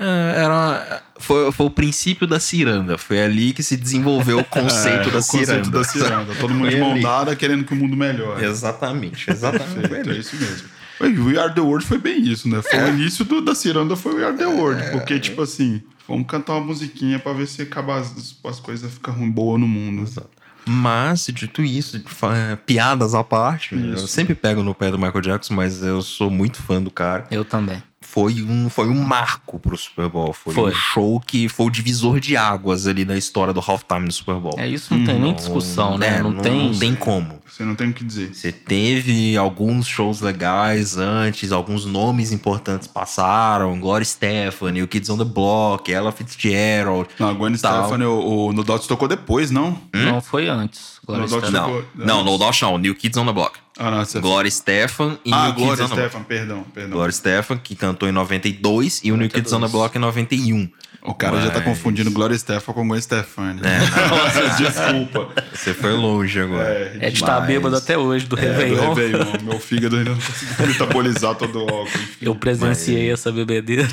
É, era foi, foi o princípio da ciranda. Foi ali que se desenvolveu o conceito É, da o conceito ciranda. da ciranda. Todo mundo de mão dada querendo que o mundo melhore. Exatamente, exatamente. É isso mesmo. We Are the World foi bem isso, né? Foi o início do- da ciranda, foi We Are the World. Porque, tipo assim, vamos cantar uma musiquinha pra ver se acaba as, as coisas ficam boas no mundo. Mas, dito isso, piadas à parte, eu Isso. sempre pego no pé do Michael Jackson, mas eu sou muito fã do cara. Eu também. Foi um, foi um marco pro Super Bowl. Foi, Foi. um show que foi o divisor de águas ali na história do halftime do Super Bowl. É isso, não tem nem discussão, né? É, Não, tem. Não tem como. Você não tem o que dizer. Você teve alguns shows legais antes, alguns nomes importantes passaram, Gloria Stefani, o Kids on the Block, Ella Fitzgerald. Não, a Gwen Tal. Stefani, o, o No Dots tocou depois, não? Não foi antes. Glória. Não, não, no Dash não, New Kids on the Block. Ah, não, você... Gloria Stefan e Ah, New Kids Glória on the Block. Stefan, perdão, perdão. Gloria Stefan, que cantou em 92, e o New Kids on the Block em 91. O cara já tá Mas- confundindo Glória Stefan com Gwen Stefani. É. Nossa, desculpa. Você foi longe agora. É de estar Mas- bêbado até hoje do É, Réveillon. do Réveillon. Meu fígado ainda não conseguiu metabolizar todo o álcool. Eu presenciei essa bebedeira.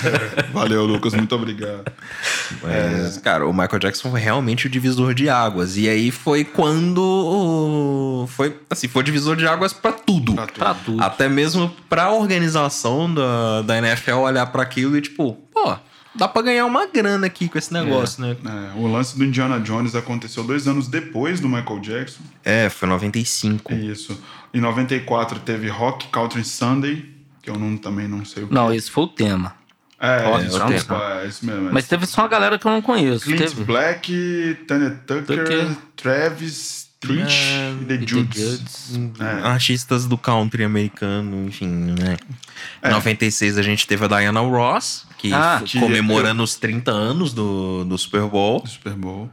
Valeu, Lucas. Muito obrigado. Mas, cara, o Michael Jackson foi realmente o divisor de águas. E aí foi quando. Foi, assim, foi o divisor de águas pra tudo. Pra tudo. pra tudo. Até mesmo pra organização da, da NFL olhar pra aquilo e, tipo, pô, dá pra ganhar uma grana aqui com esse negócio, né? É, o lance do Indiana Jones aconteceu dois anos depois do Michael Jackson. É, foi 95. Isso. Em 94 teve Rock Country Sunday, que eu não, também não sei o que. Não, esse foi o tema. É, Rock desculpa, Country. é isso mesmo. Mas teve só uma galera que eu não conheço. Clint teve. Black, Tanya Tucker, Tucker. Travis, E The E The. Judes. É. Artistas do country americano, enfim, né? Em 96 a gente teve a Diana Ross, que Ah, foi comemorando os 30 anos do, do Super Bowl. Do Super Bowl.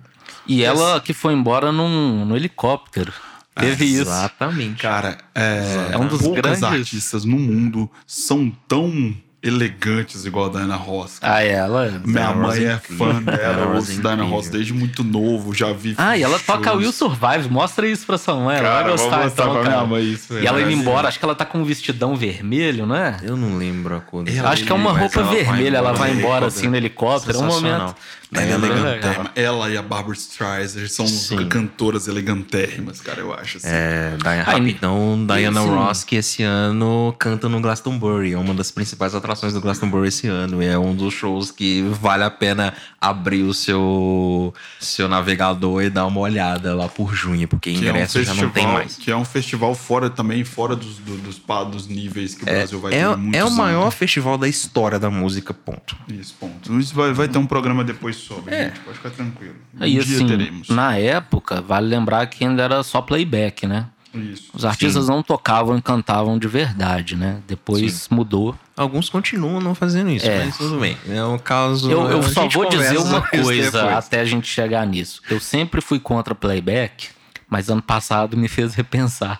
E ela que foi embora num, num helicóptero. Teve isso. Exatamente. Cara, é, É um dos poucas grandes- artistas no mundo são tão elegantes igual a Diana Ross. cara. Ah, ela. Minha Diana mãe é é fã dela, eu ouço é Diana. Ross desde muito novo, já vi. Ah, e ela toca. Will Survive. Mostra isso pra sua mãe. Ela Cara, vai gostar, então, pra cara. minha mãe isso, E ela indo embora, acho que ela tá com um vestidão vermelho, não é? Eu não lembro a cor acho que é uma roupa vermelha. Ela vai embora assim no helicóptero. É um momento. É, ela legal. elegante. Ela e a Barbara Streisand são Sim. cantoras elegantérrimas, cara, eu acho. Assim. É, Diana, Ah, e- rapidão, Diana. Ross, que esse ano canta no Glastonbury. É uma das principais atrações do Glastonbury esse ano. E é um dos shows que vale a pena abrir o seu, seu navegador e dar uma olhada lá por junho, porque Que é, um ingresso já não tem festival, mais. que é um festival fora também, fora dos, do- dos, pa- dos níveis que o Brasil vai É, ter. é o anos. maior festival da história da música, ponto. Isso, ponto. Isso vai, vai ter um programa depois sobre, É. gente. Pode ficar tranquilo. Um dia assim, teremos. na época, vale lembrar que ainda era só playback, né? Isso. Os artistas não tocavam e cantavam de verdade, né? Depois mudou. Alguns continuam não fazendo isso, É. mas tudo bem. É um caso. Eu, eu só vou dizer uma coisa depois. até a gente chegar nisso. Eu sempre fui contra playback, mas ano passado me fez repensar.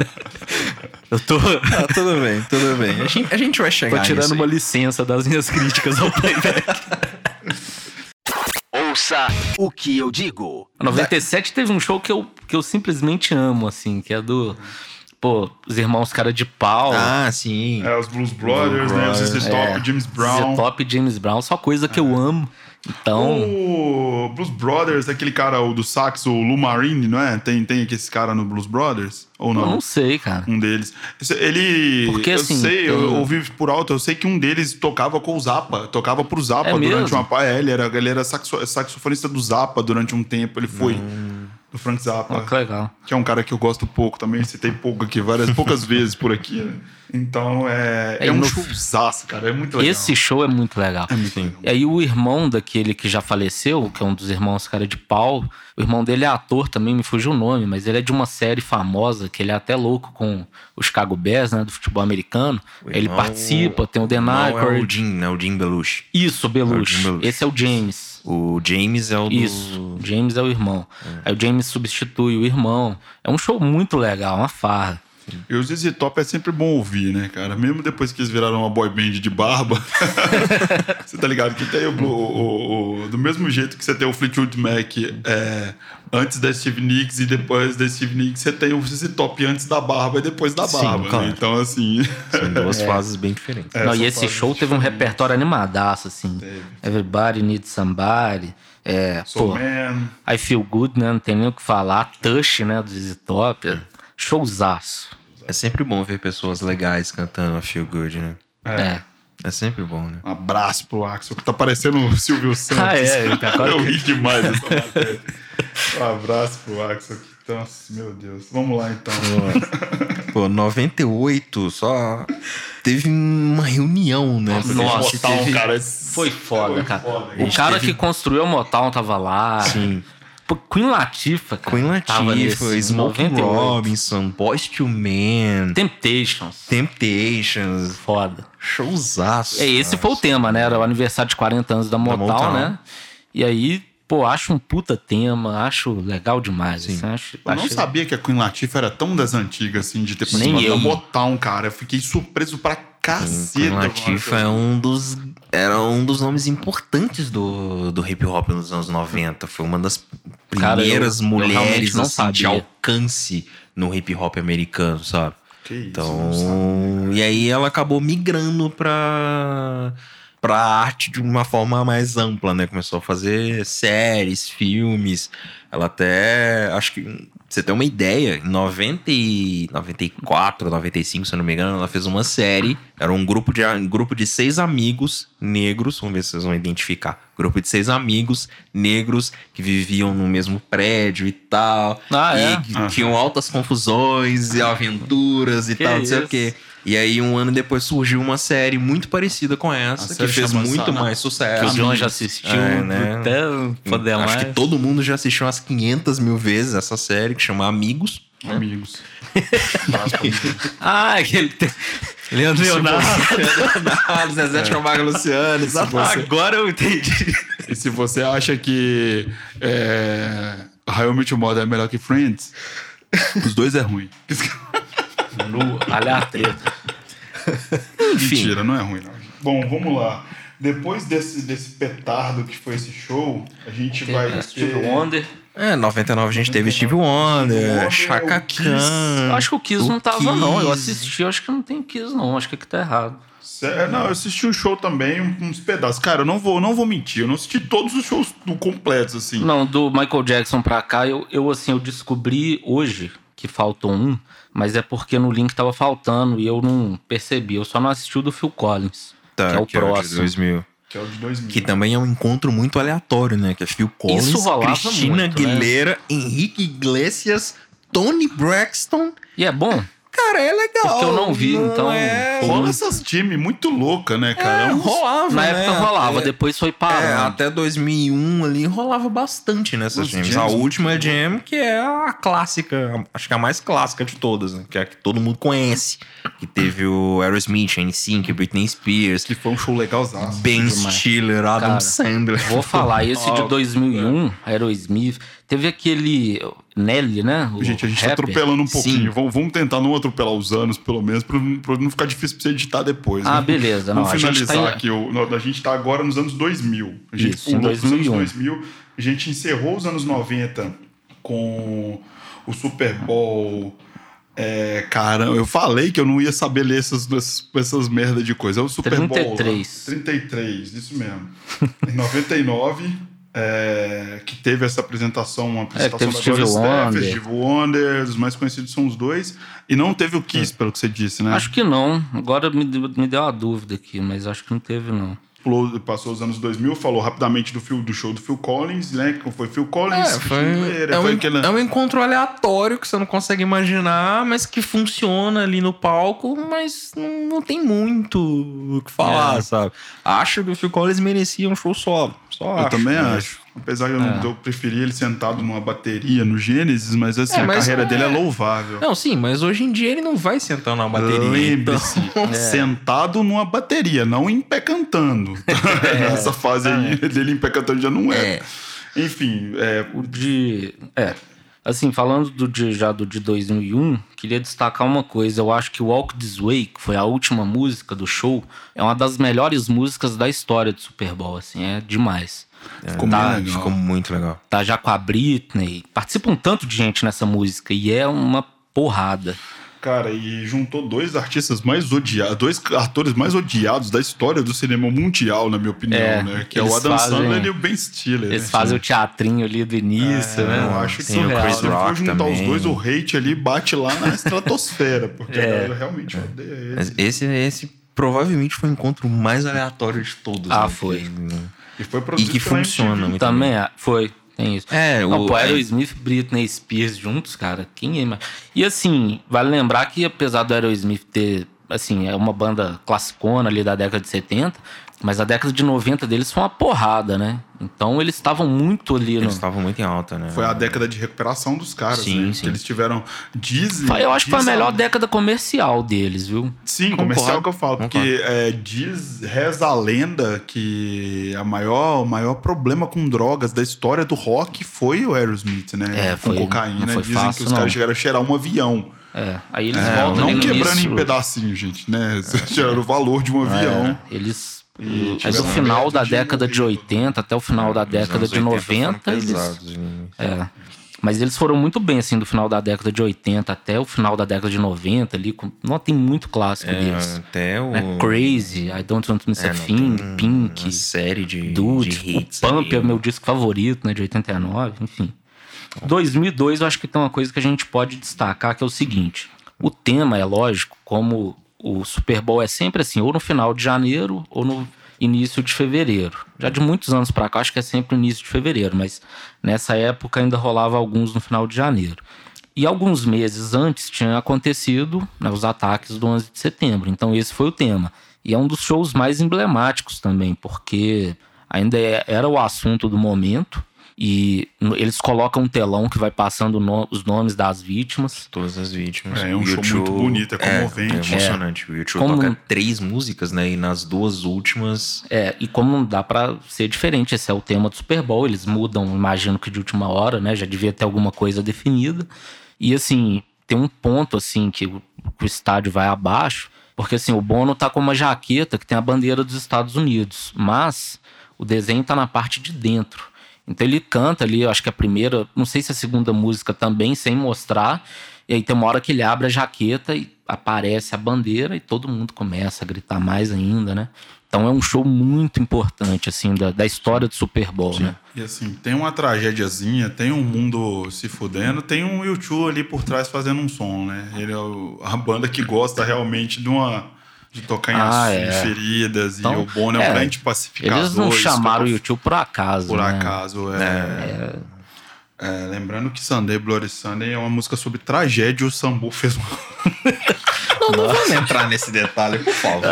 eu tô, Ah, tudo bem, tudo bem. A gente, a gente vai chegar tô tirando nisso uma aí. licença das minhas críticas ao playback. Ouça o que eu digo. A 97 teve um show que eu, que eu simplesmente amo, assim, que é do. Pô, os irmãos cara de pau. Ah, sim. É, os Blues Brothers, né? Os Brothers, ZZ Top, James Brown. The Top James Brown, só coisa que eu amo. Então. O Blues Brothers, aquele cara o do sax, o Lou Marine, não é? Tem, tem esse cara no Blues Brothers? Ou Eu não? não sei, cara. Um deles. Ele. Porque, eu assim, sei, eu tem- ouvi por alto, eu sei que um deles tocava com o Zappa, tocava pro Zappa É durante mesmo? uma. É, ele era, ele era saxo- saxofonista do Zappa durante um tempo. Ele foi. Do Frank Zappa. Ó, que legal. que é um cara que eu gosto pouco também, citei pouco aqui, várias poucas vezes por aqui. né? Então é, É, é, um no- showzaço, cara. É muito legal. Esse show é muito legal. é muito legal. E aí o irmão daquele que já faleceu, que é um dos irmãos cara de pau, o irmão dele é ator também, me fugiu o nome, mas ele é de uma série famosa, que ele é até louco com os Chicago Bears, né, do futebol americano. O ele irmão- participa, tem o The Não é o. Jim, né? O Jim Belushi. Isso, Belushi. É o Jim Belushi. Esse é o James. O James é o do... Isso, James é o irmão. Aí o James substitui o irmão. É um show muito legal, uma farra. E o ZZ Top é sempre bom ouvir, né, cara? Mesmo depois que eles viraram uma boy band de barba. você tá ligado? Que tem o, o- o- o- Do mesmo jeito que você tem o Fleetwood Mac é, antes da Steve Nicks e depois da Steve Nicks, você tem o ZZ Top antes da barba e depois da Sim, barba. né? claro. Então, assim. São duas fases bem diferentes. É, Não, e esse show teve um repertório animadaço, assim. Teve. Everybody Needs Somebody. É, Soul pô, Man. I Feel Good, né? Não tem nem o que falar. Touch, né? Do ZZ Top. é Showzaço. É sempre bom ver pessoas legais cantando a Feel Good, né? É. É sempre bom, né? Um abraço pro Axel, que tá parecendo o Silvio Santos. Ah, é, agora- Eu ri demais dessa matéria. Um abraço pro Axel. que- Nossa, meu Deus. Vamos lá, então. Pô, 98, só teve uma reunião, né? Nossa, Motown, teve- cara, é- Foi foda, foi cara. foda, o cara que construiu o Motown tava lá. Sim. Queen Latifah, cara. Queen tava Latifah, 98. Robinson, Boys to Men, Temptations. Temptations, Foda. showzaço. É, esse foi o tema, né? Era o aniversário de 40 anos da Motown, Motown. né? E aí, pô, acho um puta tema, acho legal demais. assim, acho, Eu não achei- sabia que a Queen Latifah era tão das antigas, assim, de ter Nem participado eu. da Motown, cara. Eu fiquei surpreso pra caceta. Latifah é um dos era um dos nomes importantes do, do hip hop nos anos 90. Foi uma das Cara, primeiras eu- eu mulheres não assim, de alcance no hip hop americano, sabe? Que isso, Então, e aí ela acabou migrando pra para arte de uma forma mais ampla, né? Começou a fazer séries, filmes. Ela até, acho que, você ter uma ideia, em 90 e 94, 95, se eu não me engano, ela fez uma série. Era um grupo de, um grupo de seis amigos negros, vamos ver se vocês vão identificar. Grupo de seis amigos negros que viviam no mesmo prédio e tal. Ah, e é? tinham altas confusões e aventuras e Que tal, não sei o isso. quê. E aí, um ano depois, surgiu uma série muito parecida com essa, que fez muito Sana. mais Que sucesso. o John já assistiu É, né? até poder Acho mais. que todo mundo já assistiu umas 500 mil vezes essa série, que chama Amigos. Amigos. Pra mim. Ah, aquele. Leandro Leonardo. Leonardo, Zezé de Camargo Luciano. você- Agora eu entendi. E se você acha que é, How I Met Your Mother é melhor que Friends, os dois é ruim. No Alhar Treta. Mentira, não é ruim, não. Bom, vamos lá. Depois desse, desse petardo que foi esse show, a gente vai ter... Steve Wonder. É, 99 a gente teve Steve Wonder, Chaka o Kiss. Khan. Eu acho que o Kiss o não tava, não. Eu Kiss. assisti, acho que não tem Kiss, não. Acho que aqui tá errado. Sé- Não, eu assisti o show também, um- uns pedaços. Cara, eu não vou, não vou mentir, eu não assisti todos os shows do- completos, assim. Não, do Michael Jackson pra cá, eu, eu assim, eu descobri hoje que faltou um, mas é porque no link tava faltando e eu não percebi. Eu só não assisti o do Phil Collins, Tá, que é o que é o de próximo. 2000. Que é o de 2000. Que também é um encontro muito aleatório, né? Que é Phil Collins, Cristina muito, né? Aguilera, Henrique Iglesias, Tony Braxton. E é bom? Cara, é legal. Porque eu não vi, então É, Rola essas time muito louca, né, cara? é, É rolava, Na né? época rolava, Até- depois foi É, parando. até 2001 ali rolava bastante nessas Os A última jam, que é a clássica, acho que a mais clássica de todas, né? Que é a que todo mundo conhece. Que teve o Aerosmith, NSYNC, Britney Spears, Que foi um show legalzaço. Ben. Stiller, Adam Cara, Sandler. Vou falar, esse de Ó, 2001, Aerosmith, teve aquele Nelly, né? O Gente, a gente tá rapper. atropelando um pouquinho. Vamos, vamos tentar não atropelar os anos, pelo menos, pra, pra não ficar difícil pra você editar depois. Ah, né? beleza. Não, Vamos a gente finalizar tá em- aqui. A gente tá agora nos anos 2000. A gente Isso, pulou 2001. anos 2000. A gente encerrou os anos 90 com o Super Bowl. É, caramba, eu falei que eu não ia saber ler essas, essas, essas merda de coisa. É o Super Bowl. 33. lá. 33, isso mesmo. em 99, é, que teve essa apresentação, uma apresentação teve da Gloria Stefan, Wonder. Steve Wonder, os mais conhecidos são os dois. E não teve o Kiss, pelo que você disse, né? Acho que não. Agora me, me deu uma dúvida aqui, mas acho que não teve, não. Passou os anos 2000, falou rapidamente do, Phil- do show do Phil Collins, né? Que foi Phil Collins. É, foi, é, um, foi aquele- é um encontro aleatório que você não consegue imaginar, mas que funciona ali no palco, mas não, não tem muito o que falar, É. sabe? Acho que o Phil Collins merecia um show solo. Só Eu acho. também né? acho. Apesar que eu, não, eu preferi ele sentado numa bateria no Gênesis, mas assim, É, a mas carreira é- dele é louvável. Não, sim, mas hoje em dia ele não vai sentar numa bateria. Lembre-se, então- sentado numa bateria, não em pé cantando. Nessa fase aí, dele em pé cantando já não é. É. Enfim, é, O de. É. Assim, falando do de, já do de 2001, queria destacar uma coisa. Eu acho que Walk This Way, que foi a última música do show, é uma das melhores músicas da história do Super Bowl, assim, é demais. Ficou Tá, muito legal. Ficou muito legal. Tá já com a Britney, participa um tanto de gente nessa música e é uma porrada. Cara, e juntou dois artistas mais odiados, dois atores mais odiados da história do cinema mundial, na minha opinião, É, né? Que é o Adam fazem- Sandler e o Ben Stiller. Eles né? fazem o teatrinho ali do início, né? Eu acho que Tem o surreal. Chris Se for Rock juntar os também. dois, o hate ali bate lá na estratosfera, porque É. a galera realmente odeia ele. Mas esse, esse provavelmente foi o encontro mais aleatório de todos. Ah, né? foi. Que- E foi E que pela funciona MTV. muito Também é, foi. Tem isso. É, Não, o- pô, é- Aerosmith e Britney Spears juntos, cara. Quem é? mais? E assim, vale lembrar que apesar do Aerosmith ter, assim, é uma banda classicona ali da década de 70, mas a década de 90 deles foi uma porrada, né? Então eles estavam muito ali no. Eles estavam muito em alta, né? Foi a década de recuperação dos caras, Sim, né? sim. Que eles tiveram. Dizem. Eu acho que foi a melhor década comercial deles, viu? Sim, Concordo, comercial que eu falo, concordo. porque é, diz, reza a lenda que a maior, o maior problema com drogas da história do rock foi o Aerosmith, né? É, com foi- cocaína. não foi Dizem fácil, que os não. caras chegaram a cheirar um avião. É. Aí eles É, voltam não ali no quebrando início, em pedacinhos, gente, né? Cheiraram o valor de um avião. Eles. E Mas tiveram o final da de década de 80 até o final da década de 80 foram 90, eles. pesados, né? É. Mas eles foram muito bem, assim, do final da década de 80 até o final da década de 90 ali. Com... Não, tem muito clássico É, deles. até o. Né? Crazy, I Don't Want to Miss É, a Thing, tem Pink, Uma série de, Dude, de hits. o Pump aí. é o meu disco favorito, né, de 89, enfim. 2002 eu acho que tem uma coisa que a gente pode destacar que é o seguinte. O tema é lógico, como o Super Bowl é sempre assim, ou no final de janeiro ou no início de fevereiro. Já de muitos anos pra cá, acho que é sempre início de fevereiro, mas nessa época ainda rolava alguns no final de janeiro. E alguns meses antes tinha acontecido né, os ataques do 11 de setembro. Então esse foi o tema. E é um dos shows mais emblemáticos também, porque ainda é- era o assunto do momento. E eles colocam um telão que vai passando no- os nomes das vítimas. Todas as vítimas. É, é um O show U2 muito bonito, é comovente. É, emocionante. O YouTube Como- toca três músicas, né? E nas duas últimas. É, e como não dá pra ser diferente, esse é o tema do Super Bowl, eles mudam, imagino que de última hora, né? Já devia ter alguma coisa definida. E assim, tem um ponto assim que o, que o estádio vai abaixo, porque assim, o Bono tá com uma jaqueta que tem a bandeira dos Estados Unidos, mas o desenho tá na parte de dentro. Então ele canta ali, eu acho que a primeira, não sei se a segunda música também, sem mostrar. E aí tem uma hora que ele abre a jaqueta e aparece a bandeira e todo mundo começa a gritar mais ainda, né? Então é um show muito importante, assim, da, da história do Super Bowl, né? E assim, tem uma tragédiazinha, tem um mundo se fudendo, tem um YouTube ali por trás fazendo um som, né? Ele é a banda que gosta realmente de uma. De tocar em Ah, é. feridas, Então, e o Bono é um é, grande pacificador. Eles não chamaram o YouTube por acaso, Por né? acaso, é. É, lembrando que Sunday Bloody Sunday é uma música sobre tragédia e o Sambu fez uma. Não, não vamos entrar nesse detalhe, por favor.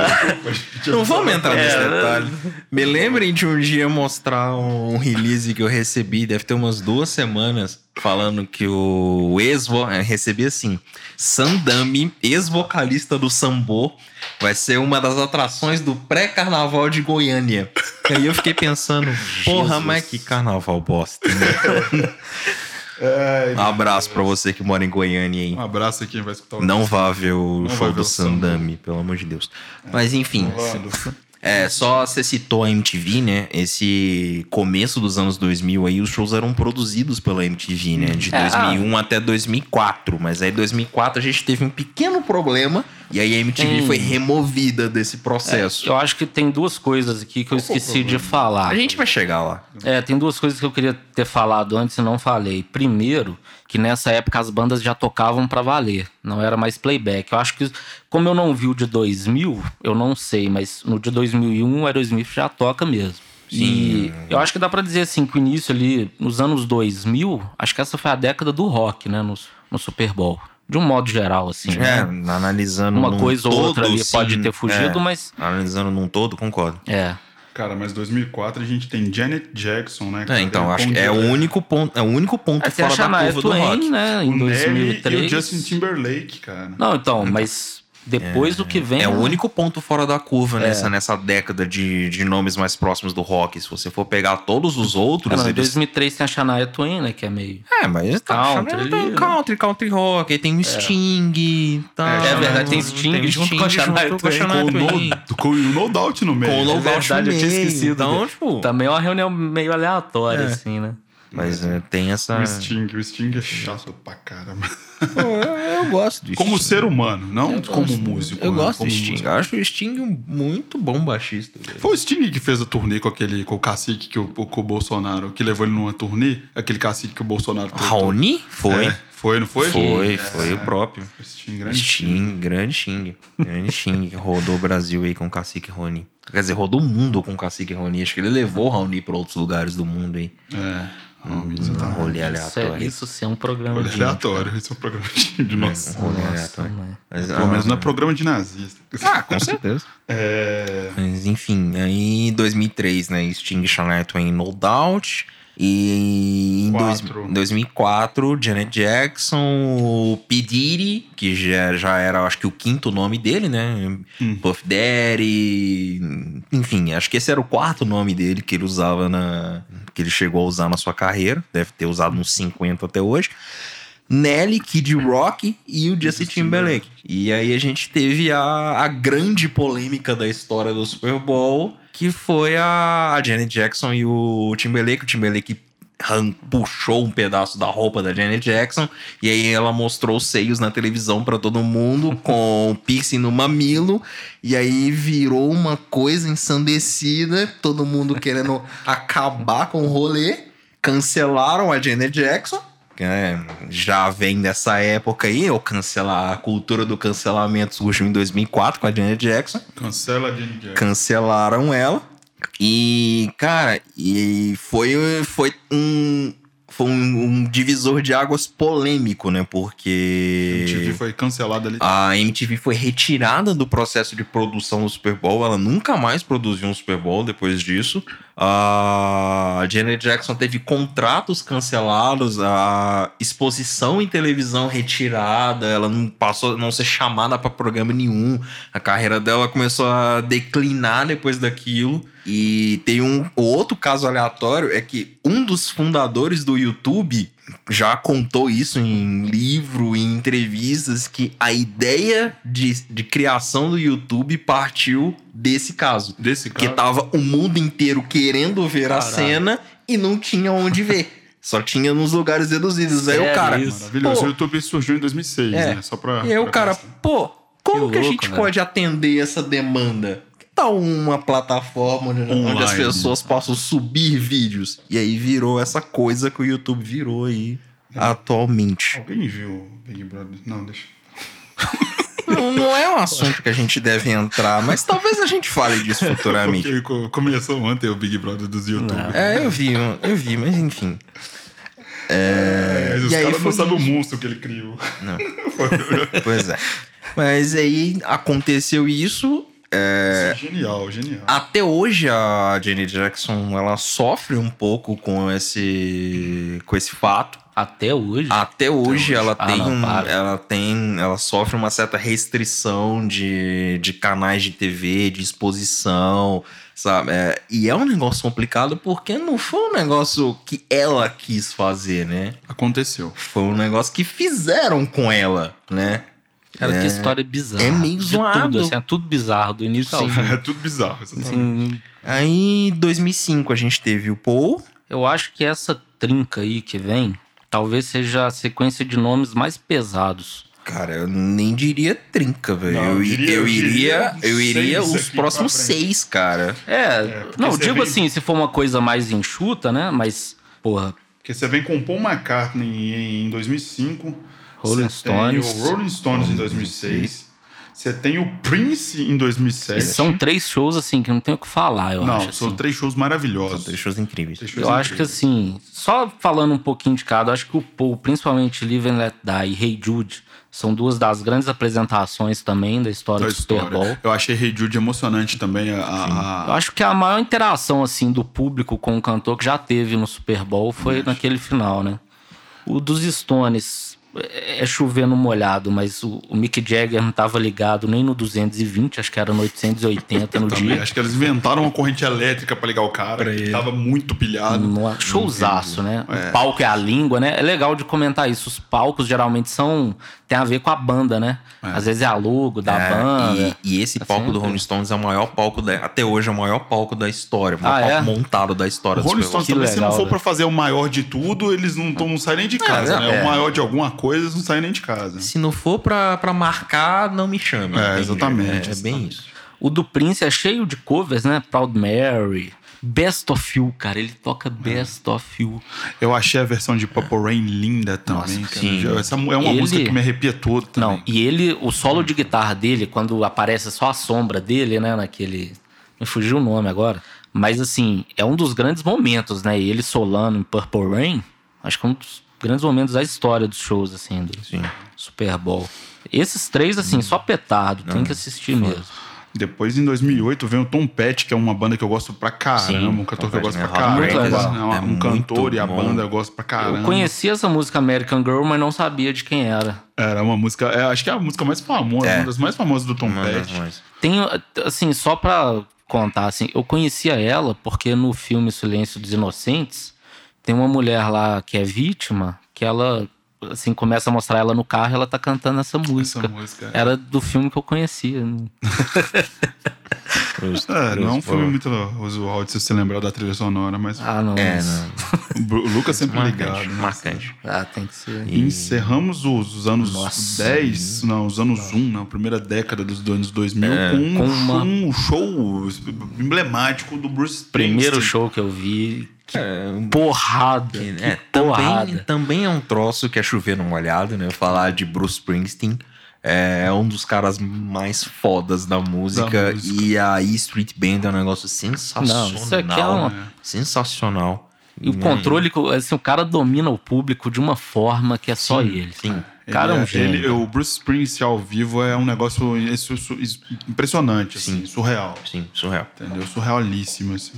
Não vamos entrar nesse É, detalhe. Me lembrem de um dia mostrar um release que eu recebi, deve ter umas duas semanas, falando que o ex recebi assim: Sandami, ex-vocalista do Sambô, vai ser uma das atrações do pré-carnaval de Goiânia. E aí eu fiquei pensando, porra, Jesus. mas que carnaval bosta. né? É, Um abraço pra você que mora em Goiânia aí. um abraço aqui, vai escutar o Não vá ver o Não show vá ver do o Sandami. Sandami, pelo amor de Deus. Mas enfim, Rolando. É, só você citou a MTV, né? Esse começo dos anos 2000 aí, os shows eram produzidos pela MTV, né? De É, 2001 até 2004. Mas aí, 2004, a gente teve um pequeno problema E aí a MTV Tem- foi removida desse processo. Eu acho que tem duas coisas aqui que eu esqueci de falar. A gente vai chegar lá. É, tem duas coisas que eu queria ter falado antes e não falei. Primeiro, que nessa época as bandas já tocavam pra valer, não era mais playback. Eu acho que, como eu não vi o de 2000, eu não sei, mas no de 2001 o Aerosmith já toca mesmo. E eu acho que dá pra dizer assim que o início ali, nos anos 2000, acho que essa foi a década do rock, né, no, no Super Bowl. De um modo geral, assim. É, né? analisando Uma num coisa ou todo, outra ali sim, pode ter fugido, é. mas. Analisando num todo, concordo. É. Cara, mas 2004 a gente tem Janet Jackson, né? É, cara? então, acho que é o único ponto, é o único ponto Aí fora da curva do rock. Né, em O Nelly 2003. e o Justin Timberlake, cara. Não, então, mas depois do que vem. É o né? único ponto fora da curva É. nessa, nessa década de, de nomes mais próximos do rock. Se você for pegar todos os outros, É, não, em eles 2003 tem a Shania Twain, né? Que é meio. É, mas tá Country ali, né? country, country rock, aí tem o Sting, tá? É, é verdade, tem Sting junto com a Shania junto com a Twain, Shania Twain. no, com o No Doubt no meio. Com o No É Doubt verdade, eu tinha meio. esquecido. Então, tipo... Também é uma reunião meio aleatória, É. assim, né? Mas é, tem essa... O Sting, o Sting é chato pra caramba. Pô, eu, eu gosto do Como Sting. ser humano, não Eu como gosto- músico. Eu né? gosto Como do Sting. músico. Eu acho o Sting um muito bom baixista. velho. Foi o Sting que fez a turnê com aquele com o cacique que o, com o Bolsonaro, que levou ele numa turnê, aquele cacique que o Bolsonaro. Raoni? Foi. É, foi, não foi? Foi, É, foi o próprio. Sting, grande Sting, grande Sting. Grande Sting, rodou o Brasil aí com o Cacique Rony. Quer dizer, rodou o mundo com o Cacique Rony. Acho que ele levou o Raoni pra outros lugares do mundo aí. É. Não, isso Um tá rolê Isso, é, aleatório. isso sim é um programa Olha, de. aleatório. Esse é um programa de, de nossa. Um rolê Nossa, aleatório. mãe. Mas, Pelo menos não é programa de nazista. Ah, com certeza. É, Mas enfim, aí em 2003, né? Sting e Shania Twain No Doubt. E em dois, Quatro. 2004, Janet Jackson, o P. Diddy, que já, já era, acho que o quinto nome dele, né? Puff Daddy. Enfim, acho que esse era o quarto nome dele que ele usava na. que ele chegou a usar na sua carreira. Deve ter usado uns 50 até hoje. Nelly, Kid Rock e o Justin Timberlake. E aí a gente teve a, a grande polêmica da história do Super Bowl, que foi a, Janet Jackson e o Timberlake. O Timberlake puxou um pedaço da roupa da Janet Jackson e aí ela mostrou os seios na televisão pra todo mundo com piercing no mamilo e aí virou uma coisa ensandecida, todo mundo querendo acabar com o rolê. Cancelaram a Janet Jackson né, já vem dessa época aí, ou cancelar a cultura do cancelamento surgiu em 2004 com a Janet Jackson, cancela a Jenny Jackson. cancelaram ela e cara, e foi foi um foi um, um divisor de águas polêmico, né? A Porque MTV foi cancelada ali. a MTV foi retirada do processo de produção do Super Bowl. Ela nunca mais produziu um Super Bowl depois disso. A Janet Jackson teve contratos cancelados, a exposição em televisão retirada. Ela não passou a não ser chamada para programa nenhum. A carreira dela começou a declinar depois daquilo. E tem um o outro caso aleatório é que um dos fundadores do YouTube já contou isso em livro, em entrevistas, que a ideia de, de criação do YouTube partiu desse caso. Desse Que cara. tava o mundo inteiro querendo ver a Caralho. cena e não tinha onde ver. Só tinha nos lugares reduzidos. Aí o Sério cara. isso? Maravilhoso. Pô. O YouTube surgiu em 2006, É. né? Só pra. E aí o cara, pensar. pô, como Que que, a louco, gente velho. pode atender essa demanda? Uma plataforma onde, onde as pessoas possam subir vídeos? E aí virou essa coisa que o YouTube virou aí atualmente. Alguém viu o Big Brother? Não, deixa. Não, não é um assunto que a gente deve entrar, mas talvez a gente fale disso futuramente. Porque co- começou ontem o Big Brother dos YouTube. É, eu vi, eu vi, mas enfim. É, mas os e caras não foi sabem o monstro que ele criou. Pois é. Mas aí aconteceu isso. É, Genial, genial. Até hoje a Jenny Jackson ela sofre um pouco com esse com esse fato. Até hoje. Até hoje ela Ah, tem não, um- ela tem ela sofre uma certa restrição de, de canais de TV, de exposição, sabe? É, e é um negócio complicado porque não foi um negócio que ela quis fazer, né? Aconteceu. Foi um negócio que fizeram com ela, né? Cara, É. que história bizarra. É meio De zoado. Tudo, assim, é tudo bizarro, do início ao Sim. fim. É tudo bizarro. Assim, Aí em 2005 a gente teve o Paul, eu acho que essa trinca aí que vem, talvez seja a sequência de nomes mais pesados. Cara, eu nem diria trinca, velho. Eu, eu i- diria- eu iria, eu iria os próximos seis, cara. É, porque não, digo vem- assim, se for uma coisa mais enxuta, né? Mas, porra, Porque você vem com Paul McCartney em 2005. Rolling você tem Stones. o Rolling Stones em 2006. Você tem o Prince em 2007. são três shows assim que não tem o que falar, eu Não, acho. são assim. três shows maravilhosos. Três shows incríveis. Três shows Eu acho que incríveis. assim, só falando um pouquinho de cada, eu acho que o Paul, principalmente Live and Let Die e Hey Jude, são duas das grandes apresentações também da história Da do Super história. Bowl. Eu achei Hey Jude emocionante também. A, a- Eu acho que a maior interação assim do público com o cantor que já teve no Super Bowl foi naquele final, né? O dos Stones é é chover no molhado, mas o, o Mick Jagger não tava ligado nem no 220, acho que era no 880 no também. dia. Acho que eles inventaram uma corrente elétrica pra ligar o cara. que tava muito pilhado. No showzaço, né? O palco é a língua, né? É legal de comentar isso. Os palcos geralmente são. tem a ver com a banda, né? Às vezes é a logo da É, banda. e, e esse palco Assim, do é. Rolling Stones é o maior palco da, até hoje é o maior palco da história, o maior Ah, palco é? montado da O história do Rolling. Stones também, se não legal, for né? pra fazer o maior de tudo, eles não, tão- não saem nem de casa, é, né? é. O maior de alguma coisa, eles não saem nem de casa. Se não for pra, pra marcar, não me chame. É, entende? exatamente, É, é bem isso. O do Prince é cheio de covers, né? Proud Mary. Best of You, cara. Ele toca Best of You. Eu achei a versão de Purple Rain linda também. Nossa, sim. Essa é uma Ele- música que me arrepia todo também. Não, e ele, o solo de guitarra dele, quando aparece só a sombra dele, né? Naquele. Me fugiu o nome agora. Mas assim, é um dos grandes momentos, né? E ele solando em Purple Rain, acho que é um dos grandes momentos da história dos shows, assim, do Sim. Super Bowl. Esses três, assim, só petardo, tem que assistir mesmo. Depois, em 2008, vem o Tom Petty, que é uma banda que eu gosto pra caramba. Sim, um cantor Tom que eu gosto pra né? caramba. Muito legal. É É um muito cantor e a bom. banda eu gosto pra caramba. Eu conheci essa música American Girl, mas não sabia de quem era. Era uma música, é, acho que é a música mais famosa, É. uma das mais famosas do Tom Petty. Tem, assim, só pra contar, assim, eu conhecia ela porque no filme Silêncio dos Inocentes tem uma mulher lá que é vítima, que ela, assim, começa a mostrar ela no carro e ela tá cantando essa música. Essa música. Era do filme que eu conhecia. É, não é um filme muito usual de você se lembrar da trilha sonora, mas Ah, não. É, mas- não. o Lucas sempre Marcante, ligado. né? marcante. Ah, tem que ser. E Encerramos os, os anos Nossa. 10, não, os anos 1, na primeira década dos anos 2000, É, com, um, com uma- show, um show emblemático do Bruce Springsteen. Primeiro show que eu vi, É, porrada. É, que também, porrada. também é um troço que é chover no molhado, né? Falar de Bruce Springsteen. É um dos caras mais fodas da música. Da música. E a E Street Band é um negócio sensacional. Não, isso aqui é uma- Sensacional. E o controle, que- assim, o cara domina o público de uma forma que é só Sim, ele. sim. O cara é um ele, gênio. ele- o Bruce Springsteen ao vivo é um negócio isso- isso- isso- impressionante, assim, surreal. Sim, surreal. Entendeu? Surrealíssimo, assim.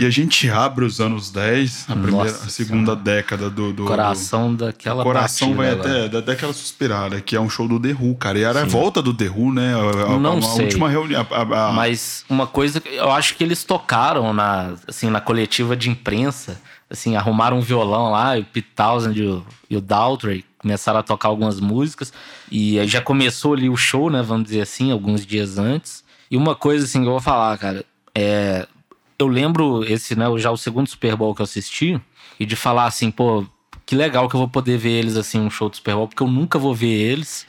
E a gente abre os anos 10, a, primeira, Nossa a segunda década do. do coração do- daquela coração vai lá. até da- daquela suspirada, que é um show do The Who, cara. E era a volta do The Who, né? A, a- Não a sei. última reunião. a- a- Mas uma coisa que eu acho que eles tocaram na, assim, na coletiva de imprensa, assim, arrumaram um violão lá, e o Pete Townsend e o, e o Daltrey começaram a tocar algumas músicas e aí já começou ali o show, né, vamos dizer assim, alguns dias antes. E uma coisa assim que eu vou falar, cara, é eu lembro esse, né, já o segundo Super Bowl que eu assisti e de falar assim, pô, que legal que eu vou poder ver eles assim, um show do Super Bowl, porque eu nunca vou ver eles.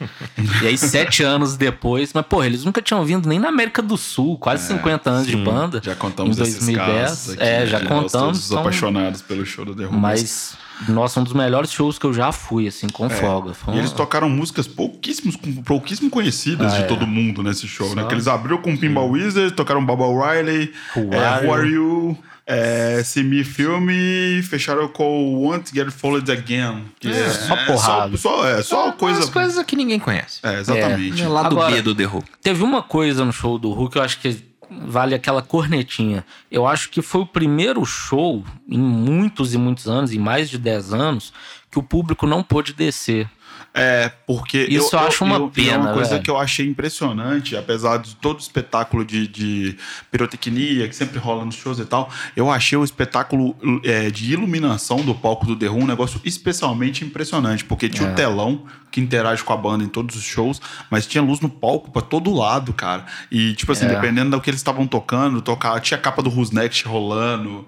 e aí, sete anos depois, mas, porra, eles nunca tinham vindo nem na América do Sul, quase 50 anos de banda. já contamos em esses 2010. casos aqui, é, né? já contamos. Todos então- apaixonados pelo show do The Who. mas, nossa, um dos melhores shows que eu já fui, assim, com folga. Foi É. E eles tocaram músicas pouquíssimos, pouquíssimo conhecidas Ah, de é. todo mundo nesse show, né? Só- Que eles abriram com Pinball Wizard, tocaram Baba Riley, Who é, Are Who Are You, é, See Me Filme, fecharam com Want to Get Followed Again. Que é, só é porrada. Só, só, é, só coisa... As coisas que ninguém conhece. É, exatamente. É lá do Agora- B do The Who. Teve uma coisa no show do Hulk que eu acho que vale aquela cornetinha. Eu acho que foi o primeiro show em muitos e muitos anos, em mais de 10 anos, que o público não pôde descer. É, porque. Isso eu acho uma e é pena, uma coisa velho. que eu achei impressionante, apesar de todo o espetáculo de, de pirotecnia que sempre rola nos shows e tal, eu achei o espetáculo é, de iluminação do palco do The um negócio especialmente impressionante, porque tinha o É. telão que interage com a banda em todos os shows, mas tinha luz no palco pra todo lado, cara. E, tipo assim, É. dependendo do que eles estavam tocando, tocar, tinha a capa do Who's Next rolando.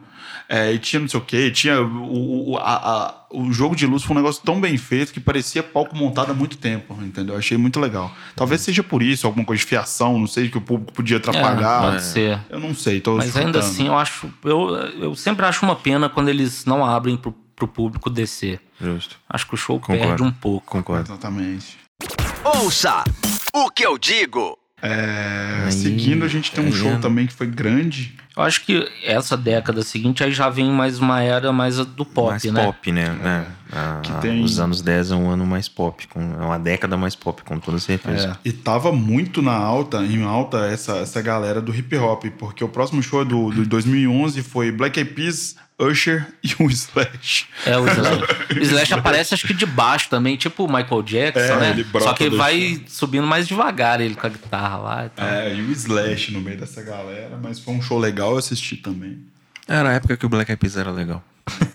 É, e tinha não sei o quê, tinha. O, o, a- a- o jogo de luz foi um negócio tão bem feito que parecia palco montado há muito tempo, entendeu? Achei muito legal. Talvez seja por isso, alguma coisa de fiação, não sei, que o público podia atrapalhar. É, pode ser. Eu não sei, tô Mas ainda assim, eu acho. Eu, eu sempre acho uma pena quando eles não abrem pro, pro público descer. Justo. Acho que o show Concordo. perde um pouco. Concordo. Exatamente. Ouça o que eu digo. É, Aí- seguindo, a gente tem um aí show é- também que foi grande. Eu acho que essa década seguinte aí já vem mais uma era mais do pop, mais né? pop, né? É. Ah, Que tem- Os anos 10 é um ano mais pop, com, é uma década mais pop, com toda certeza. E tava muito na alta, em alta, essa, essa galera do hip hop, porque o próximo show do, do 2011 foi Black Eyed Peas, Usher e o Slash. É, o Slash. o Slash aparece acho que de baixo também, tipo o Michael Jackson, É, né? ele Só que do vai subindo mais devagar, ele com a guitarra lá e tal. É, e o Slash no meio dessa galera, mas foi um show legal, eu assisti também. Era a época que o Black Eyed Peas era legal.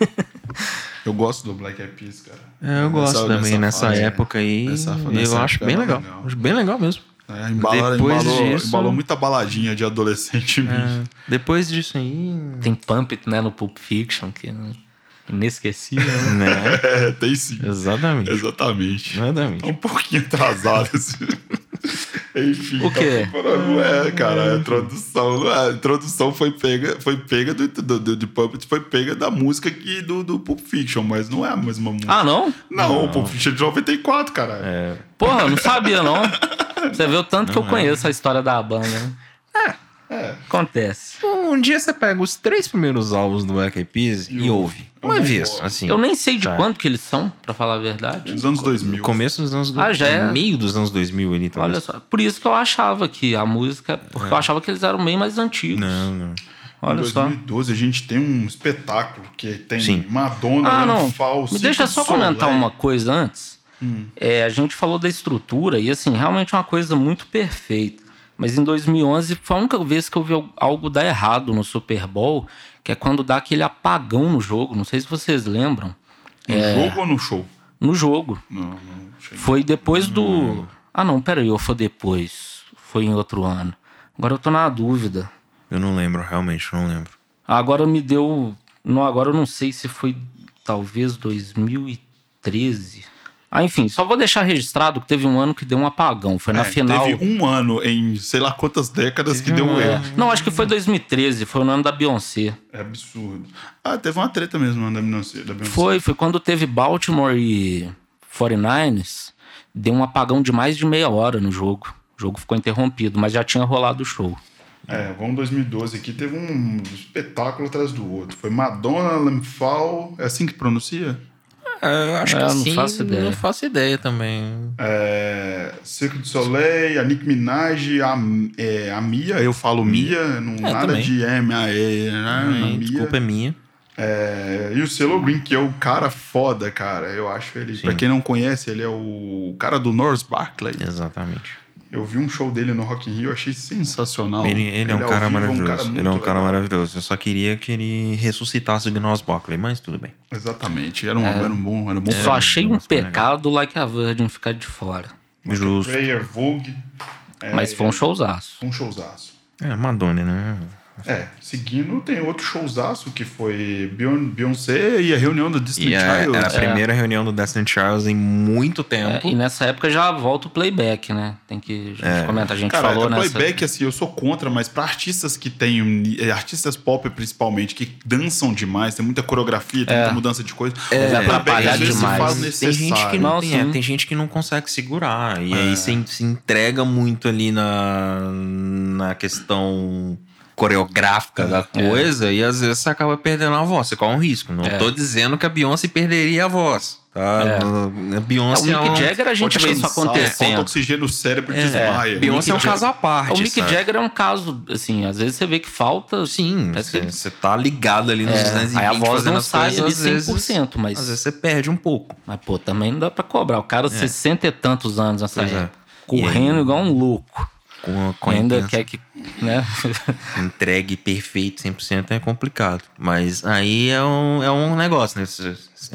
Eu gosto do Black Eyed Peas, cara. É, eu gosto Nessa- também. Nessa, fase, época aí, Nessa- eu nessa acho bem legal. legal. Acho bem legal mesmo. É, embalou, Depois embalou, disso- embalou muita baladinha de adolescente mesmo. É, depois disso aí... Tem Pump It, né, no Pulp Fiction, que é inesquecível, né? Né? É, tem sim. Exatamente. Exatamente. Exatamente. Tá um pouquinho atrasado. Assim. Enfim. O quê? tá Não é, cara. A introdução, não é. a introdução foi pega, foi pega do, do, do, de Puppet, foi pega da música que, do, do Pulp Fiction, mas não é a mesma música. Ah, não? não, o Pulp Fiction é de 94, cara. É, Porra, eu não sabia, não. Você vê o tanto que eu conheço a história da banda, né? É. Acontece. Um dia você pega os três primeiros álbuns do Black Eyed Peas e, E ouve. eu Uma não vez, assim. Eu nem sei de Tá. quanto que eles são, pra falar a verdade. Dos anos 2000. No começo dos anos... Ah, já é? Meio dos anos 2000 ali, talvez. Olha só. Por isso que eu achava que a música. Porque eu achava que eles eram bem mais antigos. Não, não. Em Olha só. 2012 a gente tem um espetáculo que tem Sim. Madonna, Ah, não. Fal, Me deixa só comentar uma coisa antes. Hum. É, a gente falou da estrutura e, assim, realmente é uma coisa muito perfeita. Mas em 2011 foi a única vez que eu vi algo dar errado no Super Bowl, que é quando dá aquele apagão no jogo. Não sei se vocês lembram. No jogo ou no show? No jogo. Não, não. sei. Foi depois do. Ah, não, peraí, ou foi depois? Foi em outro ano. Agora eu tô na dúvida. Eu não lembro, realmente, eu não lembro. Agora me deu. Não, agora eu não sei se foi talvez 2013. Ah, enfim, só vou deixar registrado que teve um ano que deu um apagão. Foi na É, final. Teve um ano em sei lá quantas décadas que deu um É. erro. Não, acho que foi 2013, foi no ano da Beyoncé. É absurdo. Ah, teve uma treta mesmo no ano da Beyoncé. Da Beyoncé. Foi, foi quando teve Baltimore e 49ers, deu um apagão de mais de meia hora no jogo. O jogo ficou interrompido, mas já tinha rolado o show. É, vamos 2012 aqui, teve um espetáculo atrás do outro. Foi Madonna, Lamfal, é assim que pronuncia? É, eu acho É, que eu não sim, faço ideia. Não faço ideia também. É, Cirque du Soleil, a Nick Minaj, a, é, a Mia, eu falo Mia, não É, nada também. de M, A, E, né? Hum, Mia. Desculpa, é minha. É, e o Celo Green, que é o cara foda, cara. Eu acho ele. Pra quem não conhece, ele é o cara do North Barclay. Exatamente. Eu vi um show dele no Rock in Rio, eu achei sensacional. Ele, ele é um ao cara vivo maravilhoso. ele é um muito cara legal. maravilhoso. Eu só queria que ele ressuscitasse o Gnos Buckley, mas tudo bem. Exatamente. Era um, era um bom, era um bom Só achei um pecado Like a Virgin ficar de fora. Justo. Player, Vogue. É, Mas foi um showzaço. Um showzaço. É, Madonna, né? É, seguindo, tem outro showzaço que foi Beyon- Beyoncé e a reunião do Disney E é, Child. era a primeira reunião do Destiny Charles em muito É, tempo. e nessa época já volta o playback, né? Tem que. A gente comenta, a gente Cara, falou é nessa. playback, assim, eu sou contra, mas pra artistas que têm. eh, Artistas pop, principalmente, que dançam demais, tem muita coreografia, tem muita mudança de coisa. É, o playback, demais. faz Tem necessário. gente, que não, tem, é, tem gente que não consegue segurar. E É. aí se, se entrega muito ali na, na questão coreográfica da coisa e às vezes você acaba perdendo a voz. Você corre um risco. Não É. tô dizendo que a Beyoncé perderia a voz. Tá? É. A É, Beyoncé o é, Mick um, Jagger a gente vê isso cansar, Falta acontecendo. oxigênio no cérebro e É, desmaia. Beyoncé é um caso à parte. O Mick sabe? Jagger é um caso, assim, às vezes você vê que falta. Sim, você que- você tá ligado ali nos É, 220 aí a voz fazendo não as sai coisas, ali às vezes- 100%, mas- Às vezes você perde um pouco. Mas, pô, também não dá pra cobrar. O cara, 60 e tantos anos nessa é. época. Correndo igual um louco. Com, com ainda quer que né? entregue perfeito 100% é complicado. Mas aí é um, é um negócio, né?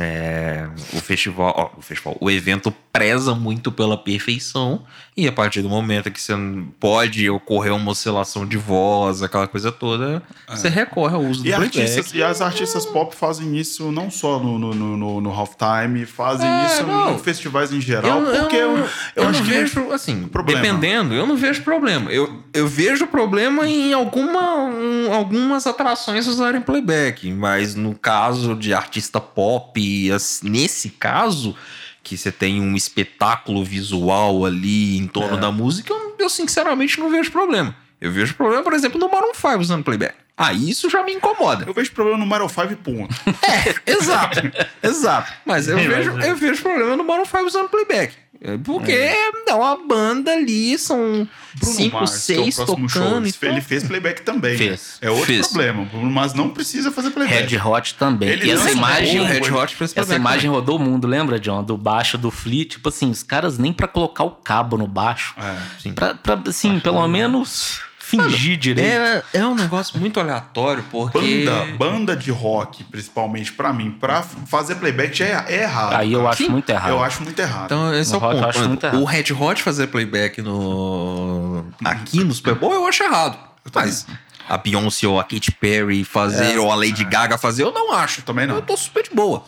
É, o festival, ó, o festival, o evento preza muito pela perfeição e a partir do momento que você pode ocorrer uma oscilação de voz, aquela coisa toda, você recorre ao uso E, do artistas, e as artistas pop fazem isso não só no, no, no, no, halftime, fazem É, isso não. em festivais em geral, porque eu, eu, eu acho não que vejo, assim, problema. dependendo, eu não vejo problema. Eu, eu vejo problema em alguma, um- algumas atrações usarem playback, mas no caso de artista pop, as- nesse caso, que você tem um espetáculo visual ali em torno É. da música, eu, eu sinceramente não vejo problema. Eu vejo problema, por exemplo, no Maroon 5 usando playback. Ah, isso já me incomoda. eu vejo problema no Mario 5 ponto. Exato, exato. Mas eu Sim, vejo, mas é. eu vejo problema no Maroon 5 usando playback. É, Porque é uma banda ali, são Bruno cinco, Mars, que é seis próximo tocando. show, ele fez playback também. Fez. né? É outro Fez. problema. O Bruno Mars não precisa fazer playback. Red Hot também. Ele e essa é imagem, Red Hot fez essa imagem rodou o mundo, lembra, John? Do baixo do Flea, tipo assim, os caras nem pra colocar o cabo no baixo, É. Sim. pra, pra assim, pelo menos fingir direito. É, é um negócio muito aleatório, porque. Banda, banda de rock, principalmente pra mim, pra fazer playback já é, é errado. Aí eu cara. acho muito errado. Eu acho muito errado. Então, esse No é o rock eu ponto. o Red Hot fazer playback no aqui no Super Bowl eu acho errado. Mas a Beyoncé ou a Katy Perry fazer, ou a Lady Gaga fazer, eu não acho. Também não. Eu tô super de boa.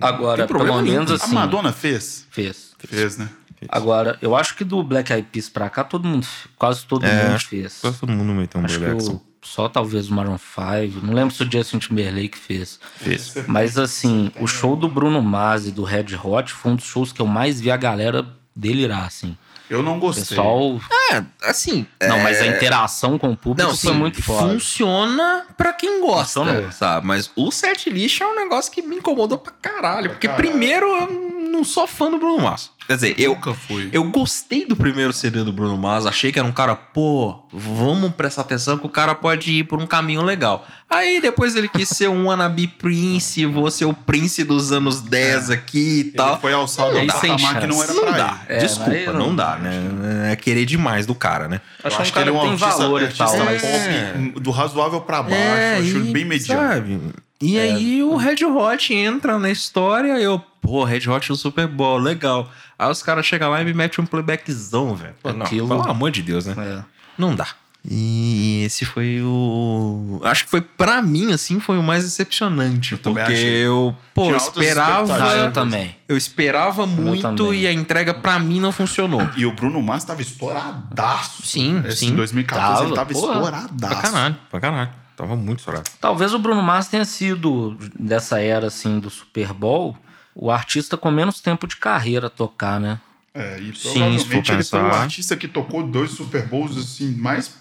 Agora, tem problema pelo nenhum. menos a assim, Madonna fez? fez. Fez, né? Agora, eu acho que do Black Eyed Peas pra cá, todo mundo, quase todo É, mundo fez. Todo mundo meteu um Acho o- só talvez o Maroon 5. Não lembro se o Justin Timberlake fez. Fez. Mas assim, o show do Bruno Mars e do Red Hot foi um dos shows que eu mais vi a galera delirar, assim. Eu não O gostei. pessoal. É, assim. Não, é- mas a interação com o público Não, foi sim, muito forte. funciona pra quem gosta, Funcionou. sabe? Mas o set list é um negócio que me incomodou pra caralho. Porque caralho. primeiro eu não sou fã do Bruno Mars. Quer dizer, eu, Nunca fui. eu gostei do primeiro CD do Bruno Mars, achei que era um cara, pô, vamos prestar atenção que o cara pode ir por um caminho legal. Aí depois ele quis ser um wannabe prince, vou ser o prince dos anos 10 aqui e Ele tal. foi alçado um patamar que não era Não pra dá, ele. É, desculpa, não, não- dá, né? É querer demais do cara, né? Eu Acho acho um que ele é cara um artista, valor e artista tal, mas- pop do razoável pra baixo. É, acho ele e, bem mediano. sabe? E aí o Red Hot entra na história eu, pô, Red Hot no Super Bowl, legal. Aí os caras chegam lá e me metem um playbackzão, velho. Aquilo- pelo amor de Deus, né? É. Não dá. E esse foi o. Acho que foi pra mim, assim, foi o mais decepcionante. Eu porque achei. eu, pô, eu esperava. Eu também. Eu esperava muito também. e a entrega pra mim não funcionou. E o Bruno Mars tava estouradaço. Sim, Esse sim. Em 2014 ele Tava, tava porra. estouradaço. Pra caralho, pra caralho. Tava muito estourado. Talvez o Bruno Mars tenha sido, dessa era assim do Super Bowl, o artista com menos tempo de carreira tocar, né? É, e Sim, provavelmente ele foi o artista que tocou dois Super Bowls assim, mais,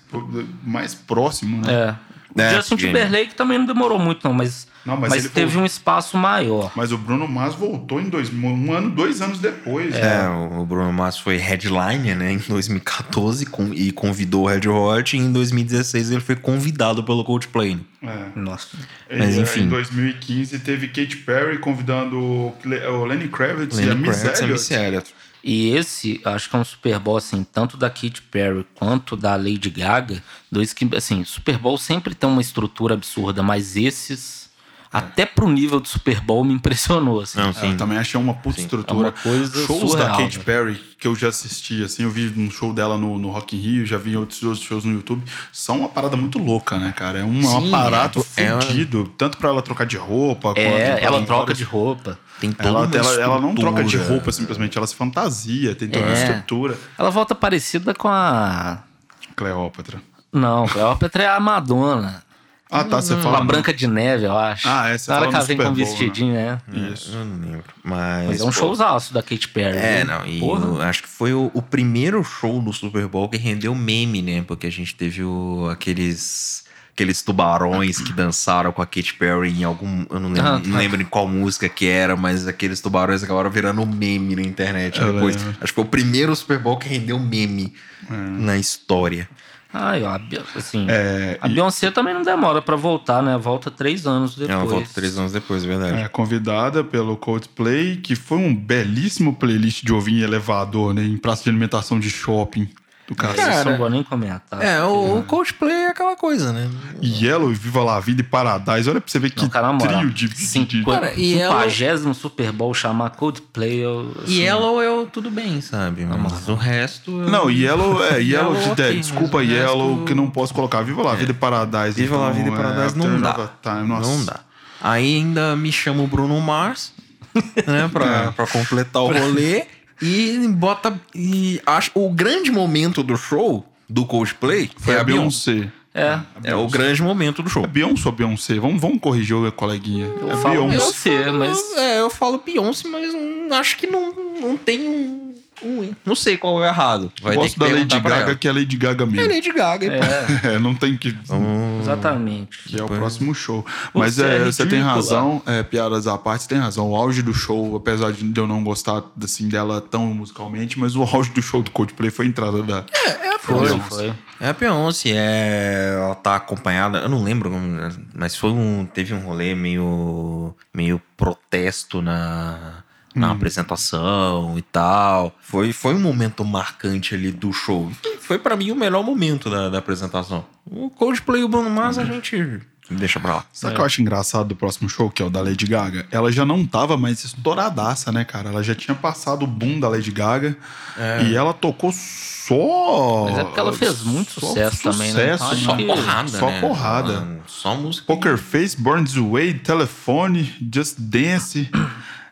mais próximo, né? É. O É, Justin. Timberlake também não demorou muito, não, mas, Não, mas mas, ele teve foi- um espaço maior. Mas o Bruno Mars voltou em dois, um ano, dois anos depois. É, o Bruno Mars foi headliner, né, em 2014 com- e convidou o Red Hot. E em 2016 ele foi convidado pelo Coldplay. É. Nossa. Mas, E, enfim. Em 2015 teve Katy Perry convidando o Lenny Kravitz e a Lenny Miss e a. Missy Elliott. E esse, acho que é um Super Bowl, assim, tanto da Katy Perry quanto da Lady Gaga. Dois que, assim, Super Bowl sempre tem uma estrutura absurda, mas esses, até pro nível do Super Bowl, me impressionou, assim. Não, É, sim. eu também achei uma puta estrutura. É uma coisa Shows surreal, da Katy né? Perry que eu já assisti, assim, eu vi um show dela no, no Rock in Rio, já vi outros, outros shows no YouTube. São uma parada muito louca, né, cara? É um, é um Sim, aparato é- ela- fudido, tanto pra ela trocar de roupa, É, ela troca de roupa. Tem toda Ela, uma ela, ela não troca de roupa simplesmente, ela se fantasia, tem toda uma É. estrutura. Ela volta parecida com a. Cleópatra. Não, Cleópatra é a Madonna. Ah, tá, você Com fala. a Branca de Neve, eu acho. Ah, é, você Na hora fala que ela no vem com um né? vestidinho, né? Isso. Eu não lembro. Mas, Mas é um pô, showzaço da Katy Perry. É, não, e acho que foi o, o primeiro show do Super Bowl que rendeu meme, né? Porque a gente teve o- aqueles aqueles tubarões que dançaram com a Katy Perry em algum, eu não lembro, Ah, tá. não lembro em qual música que era, mas aqueles tubarões acabaram virando um meme na internet Eu depois. lembro. Acho que foi o primeiro Super Bowl que rendeu meme na história. Ai, ó, a assim, É, a e- Beyoncé também não demora pra voltar, né? Volta três anos depois. Ela volta três anos depois, é verdade. É, convidada pelo Coldplay, que foi um belíssimo playlist de ouvir em elevador, né? Em praça de alimentação de shopping. Do cara. Cara, Isso eu não vou nem comentar. É, o, o Coldplay é aquela coisa, né? Yellow e Viva La Vida e Paradise. Olha pra você ver que Não, cara, na moral, trio de... de, de... cinquenta- Cara, e ela- 50 Super Bowl chamar Coldplay, eu, assim, Yellow eu tudo bem, sabe? Mas o resto. eu- Não, Yellow é Yellow, Yellow, de ok, é, Desculpa, Yellow, resto- que não posso colocar. Viva La Vida e Paradise. Viva La então, Vida e é, Paradise não Turn dá. Time, nossa. Não dá. Aí ainda me chama o Bruno Mars, né? Pra, É. pra completar o rolê. E bota. E acho o grande momento do show do Coldplay Foi é a Beyoncé. É, É o grande momento do show. É Beyoncé ou Beyoncé? Vamos, vamos corrigir o coleguinha. eu é falo Beyoncé. Beyoncé, mas... É, eu falo Beyoncé, mas não- acho que não, não tem um, um- Não sei qual é o errado. Vai gosto da Lady Gaga, ela. que é Lady Gaga É mesmo. Lady Gaga. É, É, não tem que... exatamente. Que é o próximo show. Mas Você é, é você tem razão, é, piadas à parte, você tem razão. O auge do show, apesar de eu não gostar assim, dela tão musicalmente, mas o auge do show do Coldplay foi a entrada da. Foi, Beyoncé. foi. É a Beyoncé, é, ela tá acompanhada, eu não lembro, mas foi um, teve um rolê meio, meio protesto na, na apresentação e tal. Foi, foi um momento marcante ali do show. Foi pra mim o melhor momento da, da apresentação. O Coldplay e o Bruno Mars a gente deixa pra lá. Sabe o que eu acho engraçado do próximo show, que é o da Lady Gaga? Ela já não tava mais estouradaça, né, cara? Ela já tinha passado o boom da Lady Gaga e ela tocou só. Mas é porque ela fez muito só sucesso também, né? sucesso, Só que- porrada, Só né? porrada. Mano, Só música. Poker Face, Born This Way, Telefone, Just Dance,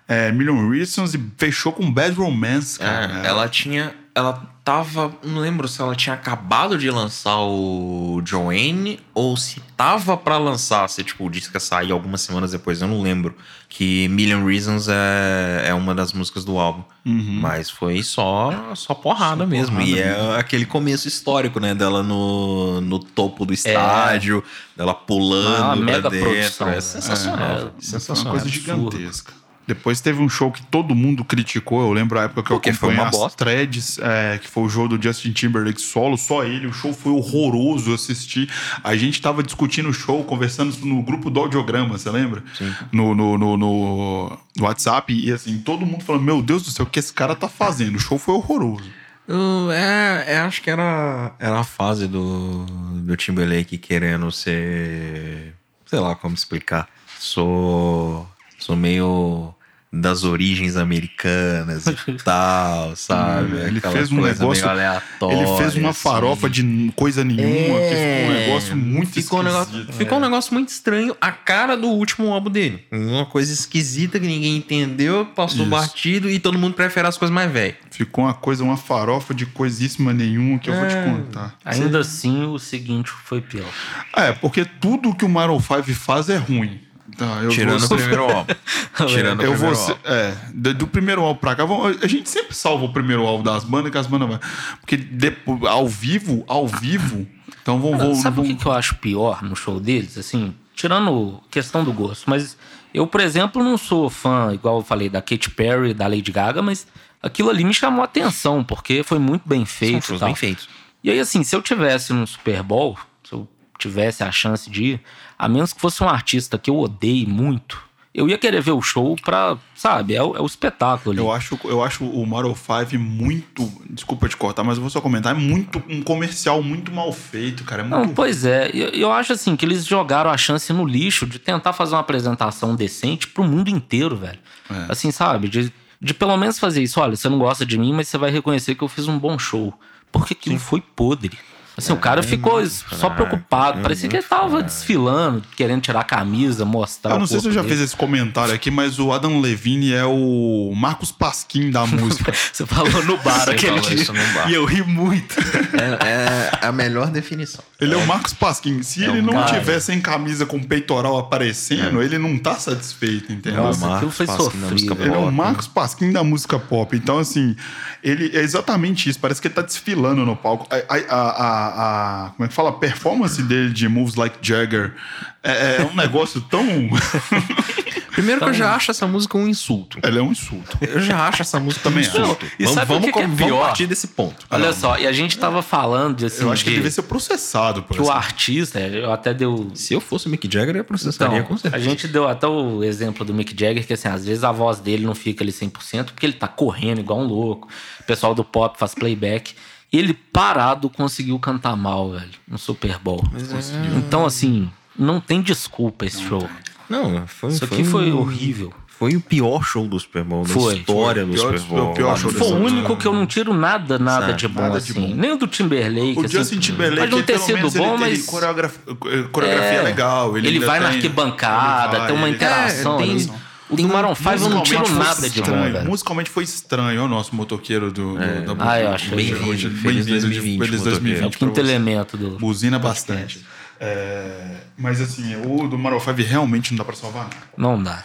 é, Million Reasons e fechou com Bad Romance, cara. É, ela tinha. Ela tava. Não lembro se ela tinha acabado de lançar o Joanne ou se tava pra lançar. Se tipo, o disco ia sair algumas semanas depois, eu não lembro. Que Million Reasons é, é uma das músicas do álbum. Mas foi só, só porrada mesmo. porrada e é aquele começo histórico, né? Dela no, no topo do estádio, dela pulando Uma pra mega dentro. produção, É né? sensacional. É, velho. Foi uma sensacional. coisa absurdo. gigantesca. Depois teve um show que todo mundo criticou. Eu lembro a época que Porque eu foi acompanhei uma as bosta. threads, é, que foi o show do Justin Timberlake solo, só ele. O show foi horroroso eu assisti. A gente tava discutindo o show, conversando no grupo do audiograma, você lembra? Sim. No, no, no, no- no WhatsApp. E assim, todo mundo falando: Meu Deus do céu, o que esse cara tá fazendo? O show foi horroroso. Eu, é, é, acho que era, era a fase do, do Timberlake querendo ser. Sei lá como explicar. Sou. Sou meio das origens americanas e tal, sabe? Ele Aquela fez um negócio- meio aleatória, Ele fez uma assim. farofa de coisa nenhuma, que ficou um negócio muito ficou um negócio, esquisito. ficou um negócio muito estranho, a cara do último álbum dele. Uma coisa esquisita que ninguém entendeu, passou Isso. batido e todo mundo prefere as coisas mais velhas. Ficou uma coisa, uma farofa de coisíssima nenhuma que eu vou te É. contar. Ainda assim, o seguinte foi pior. É, porque tudo que o Maroon 5 faz é ruim. Tá, eu Tirando vou- o primeiro álbum. Tirando o Eu primeiro vou. álbum. É, do, do primeiro álbum pra cá, a gente sempre salva o primeiro álbum das bandas, que as bandas vão. Porque depois, ao vivo, ao vivo. Então vamos. vamos- Sabe o que, eu acho pior no show deles? Assim, tirando questão do gosto, mas eu, por exemplo, não sou fã, igual eu falei, da Katy Perry, da Lady Gaga, mas aquilo ali me chamou a atenção, porque foi muito bem São feito. e shows tal. bem feitos. E aí, assim, se eu tivesse num Super Bowl, se eu tivesse a chance de ir, a menos que fosse um artista que eu odeie muito, eu ia querer ver o show pra, sabe, é o, é o espetáculo ali. Eu acho, eu acho o Maroon 5 muito. Desculpa te cortar, mas eu vou só comentar. É muito um comercial muito mal feito, cara. É muito Não, pois é. Eu, eu acho assim que eles jogaram a chance no lixo de tentar fazer uma apresentação decente pro mundo inteiro, velho. É. Assim, sabe? De, de pelo menos fazer isso. Olha, você não gosta de mim, mas você vai reconhecer que eu fiz um bom show. Porque aquilo foi podre. Assim, o cara ficou só preocupado. Parecia que ele tava desfilando, querendo tirar a camisa, mostrar Eu não o sei se eu já dele. fiz esse comentário aqui, mas o Adam Levine é o Marcos Pasquim da música. Você falou no bar Você aquele dia. bar. e eu ri muito. É, é a melhor definição. Ele é o Marcos Pasquim. Se É ele um não cara. tiver sem camisa com peitoral aparecendo, ele não tá satisfeito, entendeu? Nossa, Marcos aquilo foi sofrido. Ele é o pop. Marcos Pasquim da música pop. Então, assim, ele é exatamente isso. Parece que ele tá desfilando no palco. A, a, a, a- como é que fala? A performance dele de Moves Like Jagger é, é um negócio tão. Primeiro que eu já acho essa música um insulto. Ele é um insulto. Eu já acho essa música Também um insulto. E vamos sabe o vamos, que que é com- vamos pior? partir desse ponto. Olha só, e a gente tava falando de assim. Eu acho que de- ele devia ser processado por que o artista, eu até deu Se eu fosse o Mick Jagger, eu processaria Então, com a certeza. gente deu até o exemplo do Mick Jagger, que assim, às vezes a voz dele não fica ali 100%, porque ele tá correndo igual um louco. O pessoal do pop faz playback. Ele parado conseguiu cantar mal, velho, no Super Bowl. é. Então, assim, não tem desculpa esse show. Não, foi, Isso aqui foi horrível. Foi o pior show do Super Bowl, da Foi. história Foi. do Pior- Super Bowl. o pior show Foi o único que eu não tiro nada, nada Sabe, de bom, nada de assim. bom. Nem o do Timberlake. O assim. Justin Timberlake, Pode não ele, ter sido bom, ele, mas. ele coreograf- coreografia É, legal. Ele, ele vai na tem- arquibancada, ele vai, tem uma ele- interação. É, tem- o do Maroon 5 eu não tiro nada de bom, estranho. velho. Musicalmente foi estranho o nosso motoqueiro do, do- da Ah, eu hoje- Bem-vindo. Feliz Bem-vindo de 2020, Feliz motoqueiro. 2020 É o quinto você. elemento do. Buzina bastante. É, mas assim, o do Maroon 5 realmente não dá pra salvar. Não dá.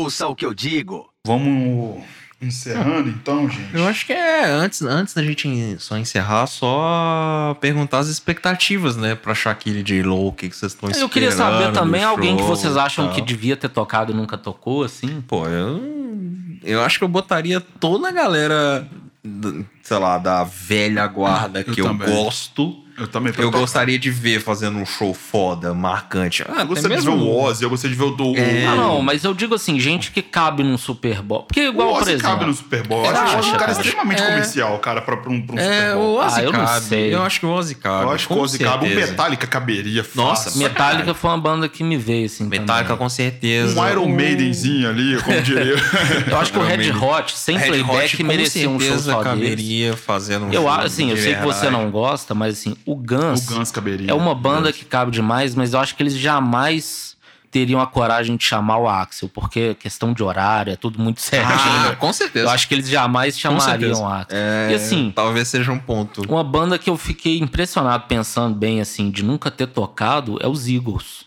Ouça o que eu digo. Vamos encerrando então, gente. Eu acho que é, antes, antes da gente só encerrar, só perguntar as expectativas, né, pra Shakira e J-Lo, o que, que vocês estão esperando Eu queria saber também alguém que show vocês acham tal. que devia ter tocado e nunca tocou, assim. Pô, eu, eu acho que eu botaria toda a galera, sei lá, da velha guarda Eu que eu gosto. Eu também Eu gostaria de ver fazendo um show foda, marcante. Ah, Eu gostaria de ver o Ozzy, eu gostaria de ver o do. É. Ah, não, mas eu digo assim, gente que cabe num Super Bowl. Porque O igual, por Ozzy exemplo. cabe no Super Bowl. Eu acho que é um cara cara? extremamente É. comercial, cara, pra, pra um, pra um É, Super o Bowl. Ozzy Ah, eu não cabe. sei. Eu acho que o Ozzy cabe. Eu acho que o Ozzy cabe. Um certeza. Metallica caberia Nossa, fácil. Metallica foi uma banda que me veio, assim. Metallica também. com certeza. Um Iron Maidenzinho ali, como diria. Eu acho que o Red. Hot, sem Red playback, Hot, merecia um show certeza só caberia fazendo um Eu assim, eu sei que você não gosta, mas assim, o o Guns, Guns caberia. é uma banda que cabe demais, mas eu acho que eles jamais teriam a coragem de chamar o Axel, porque questão de horário, é tudo muito certinho. Ah, com certeza. eu acho que eles jamais chamariam o Axel. É, E assim, Talvez seja um ponto. uma banda que eu fiquei impressionado pensando bem, assim, de nunca ter tocado é os Eagles.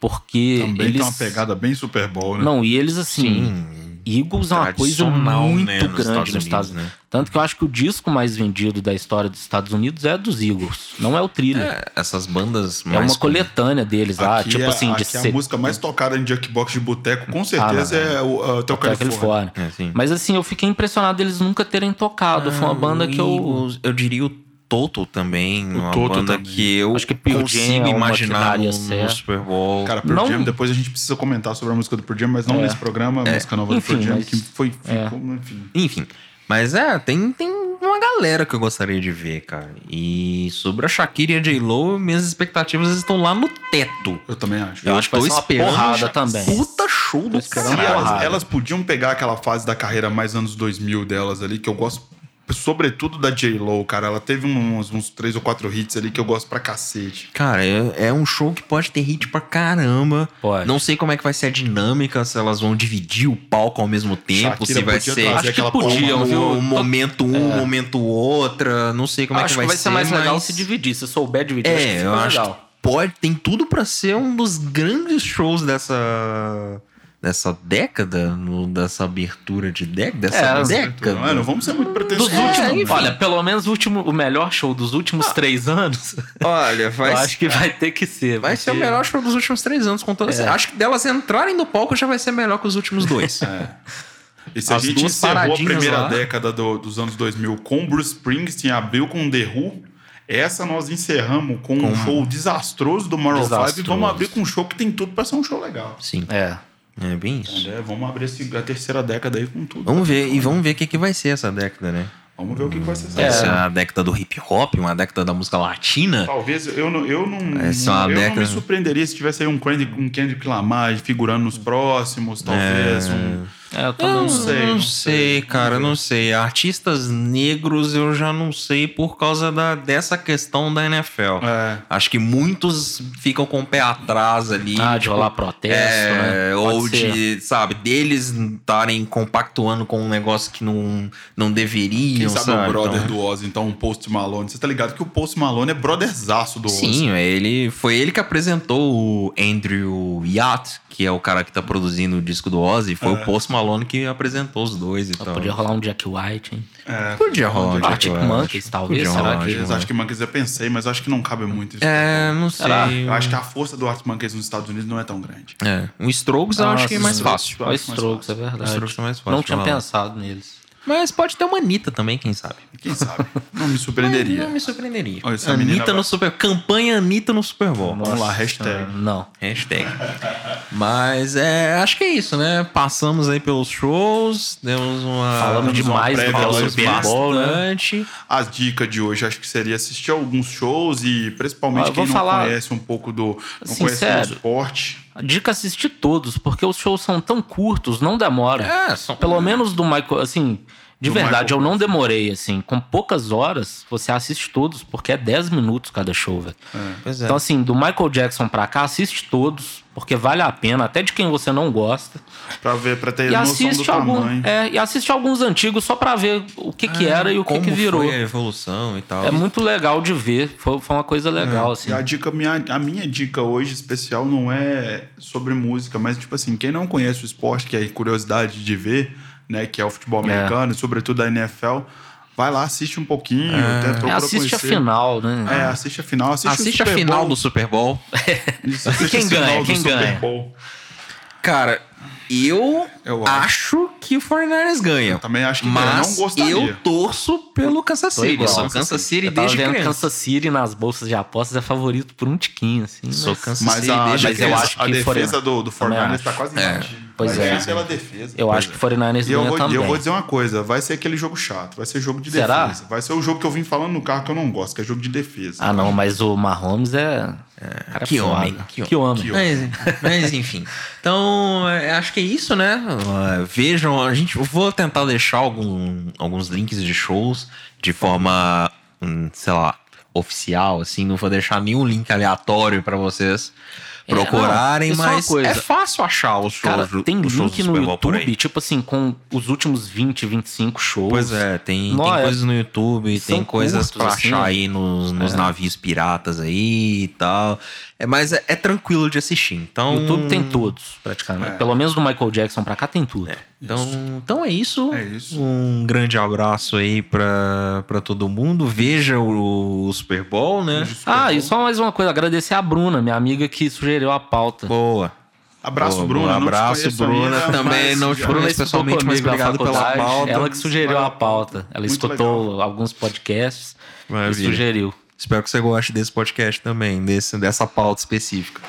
Porque Também eles... tem uma pegada bem Super Bowl, né? Não, e eles, assim, Eagles é uma coisa Tradicional, muito né, nos grande Estados nos Estados Unidos, Unidos. né? Tanto que eu acho que o disco mais vendido da história dos Estados Unidos é dos Eagles, não é o Thriller. É, essas bandas É, mais uma coletânea deles lá, Aqui tipo é, assim, de aqui é ser- a música mais tocada em Jukebox de boteco, com certeza Ah, não, é o uh, Hotel Hotel California. California. É, sim. Mas assim, eu fiquei impressionado deles nunca terem tocado. Foi uma banda que eu. Eu diria o Toto também, uma Toto banda também. que eu Acho que Pearl consigo é imaginar no, no Super Bowl. Cara, Pearl Não- Jam, depois a gente precisa comentar sobre a música do Pearl Jam, mas não É. nesse programa, a música nova Enfim, do Pearl Jam, mas- que foi, é. ficou, enfim. Enfim, mas é, tem, tem uma galera que eu gostaria de ver, cara. E sobre a Shakira e a J-Lo, minhas expectativas estão lá no teto. Eu também acho. Eu acho que vai ser uma porrada também. Puta show do Cara, elas, elas podiam pegar aquela fase da carreira mais anos 2000 delas ali, que eu gosto sobretudo da J-Lo, cara. Ela teve uns, uns três ou quatro hits ali que eu gosto pra cacete. Cara, é, é um show que pode ter hit pra caramba. Pode. Não sei como é que vai ser a dinâmica, se elas vão dividir o palco ao mesmo tempo, Shakira se vai podia ser Acho que podiam, viu? um momento um, momento outra. Não sei como acho é que vai, ser mais legal mas- se dividir. Se souber dividir, acho que É, eu acho legal. que pode, tem tudo pra ser um dos grandes shows dessa dessa década, no- dessa abertura de década, dessa É, década. Não, é, não vamos ser muito Dos pretensiosos. últimos, enfim. olha, pelo menos o, último, o melhor show dos últimos três anos, Olha, vai, eu acho que vai ter que ser. vai ser o porque- melhor show dos últimos três anos, com toda É. Acho que delas entrarem no palco já vai ser melhor que os últimos dois. E se a As gente duas encerrou a primeira lá. década do- dos anos 2000 com Bruce Springsteen, abriu com The Who, essa nós encerramos com, um show desastroso do Moral 5 e vamos abrir com um show que tem tudo pra ser um show legal. Sim? É. é bem isso. É, vamos abrir esse- a terceira década aí com tudo. Vamos ver, e vamos ver o que, que vai ser essa década, né? Vamos ver o que vai ser essa Vai É. a década do hip hop, uma década da música latina. Talvez eu não, eu não, Essa é uma eu não década- me surpreenderia se tivesse aí um Kendrick, um Kendrick Lamar figurando nos próximos, talvez. Um, É, eu Eu não sei, não não sei, cara, não sei. Artistas negros eu já não sei por causa da, dessa questão da NFL. é, Acho que muitos ficam com o pé atrás ali. Ah, de tipo, rolar protesto, é, né? Ou ser. de, sabe, deles estarem compactuando com um negócio que não, não deveriam, quem sabe, sabe? o brother Então- do Ozzy, então, um Post Malone. Você tá ligado que o Post Malone é brotherzaço do Ozzy. Sim, ele foi ele que apresentou o Andrew Yacht, que é o cara que tá produzindo o disco do Ozzy, foi o Post Malone que apresentou os dois e tal. Podia rolar um Jack White, hein? É, Podia rolar um Jack Arctic White. Monkeys, talvez, Podia será um que- White. acho que Monkeys eu pensei, mas acho que não cabe muito isso. É, não sei. Será? Eu acho que a força do Arctic Monkeys nos Estados Unidos não é tão grande. É, o Strokes eu acho que é mais fácil. Só Strokes, é Os verdade. Strokes são mais fáceis Não tinha pensado neles. Mas pode ter uma Anitta também, quem sabe? Quem sabe? Não me surpreenderia. Não me surpreenderia. Olha, essa Anitta vai- no Super... Campanha Anitta no Super Bowl. Vamos lá, hashtag. Não. Hashtag. Mas é, acho que é isso, né? Passamos aí pelos shows, demos uma. Falamos demais do lá, Super Bowl, né? bastante. As dicas de hoje acho que seria assistir alguns shows e principalmente Ah, quem não falar- conhece um pouco do. Não Assim, conhece do esporte. Dica é assistir todos, porque os shows são tão curtos, não demora. É, são- Pelo menos do Michael, assim, de verdade, eu não demorei, assim. Com poucas horas, você assiste todos, porque é 10 minutos cada show, velho. Pois é. Então, assim, do Michael Jackson pra cá, assiste todos, porque vale a pena, até de quem você não gosta. Pra ver, pra ter E noção do assiste, algum, tamanho. é, e assiste alguns antigos só pra ver o que que era e o que que virou. foi a evolução e tal. É muito legal de ver, foi, foi uma coisa legal, assim. E a dica, minha, a minha dica hoje especial não é sobre música, mas tipo assim, quem não conhece o esporte, que é curiosidade de ver, né, que é o futebol É. americano, e sobretudo a NFL, vai lá, assiste um pouquinho, tenta É, assiste a final, né? É, assiste a final, assiste, Assiste o a final Bowl. do Super Bowl. Isso, assiste Quem ganha? do Quem Super ganha? Bowl. Cara, eu, Eu acho que o 49ers ganha. Eu também acho que ganha, Mas não gostaria. eu torço pelo Kansas City. igual. Sou Kansas City Eu desde vendo criança. Kansas City nas bolsas de apostas é favorito por um tiquinho, assim. Sou mas- Kansas Mas City a, desde mas eu defesa, acho que a defesa do, do 49ers acho. tá quase É. pois Vai é. ser pela defesa. Eu acho que 49ers E eu ganha vou, e também. eu vou dizer uma coisa, vai ser aquele jogo chato, vai ser jogo de Será? defesa. Vai ser o jogo que eu vim falando no carro que eu não gosto, que é jogo de defesa. Ah, não, mas o Mahomes é. cara Que foda. homem, Que, que homem. Que Mas, mas, enfim. Então, é, acho que é isso, né? Vejam, a gente eu vou tentar deixar algum- alguns links de shows de forma, hum, sei lá, oficial, assim. Não vou deixar nenhum link aleatório pra vocês É, procurarem, não, é mas é fácil achar os shows. Cara, do- tem os link no. YouTube, tipo assim, com os últimos 20, 25 shows. Pois é, tem, Não, tem é- coisas no YouTube, tem coisas curtos, pra assim, achar aí nos, nos navios piratas aí e tal. É, mas é, é tranquilo de assistir. Então, O YouTube tem todos, praticamente. Pelo menos do Michael Jackson pra cá tem tudo. Então, então é isso. É isso. Um grande abraço aí pra, pra todo mundo. Veja o, o Super Bowl, né? Ah, e só mais uma coisa, agradecer a Bruna, minha amiga que sugeriu a pauta. Boa. Abraço, Boa, Bruna. Abraço, conheço Bruna. Também não te conheço pessoalmente, mas obrigado pela pauta. Ela que sugeriu a pauta. Ela Muito escutou legal. alguns podcasts Maravilha. e sugeriu. Espero que você goste desse podcast também, desse, dessa pauta específica.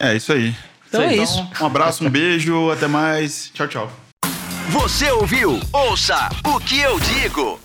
É isso aí. Então é isso. Um abraço, um beijo, até mais. Tchau, tchau. Você ouviu? Ouça o que eu digo.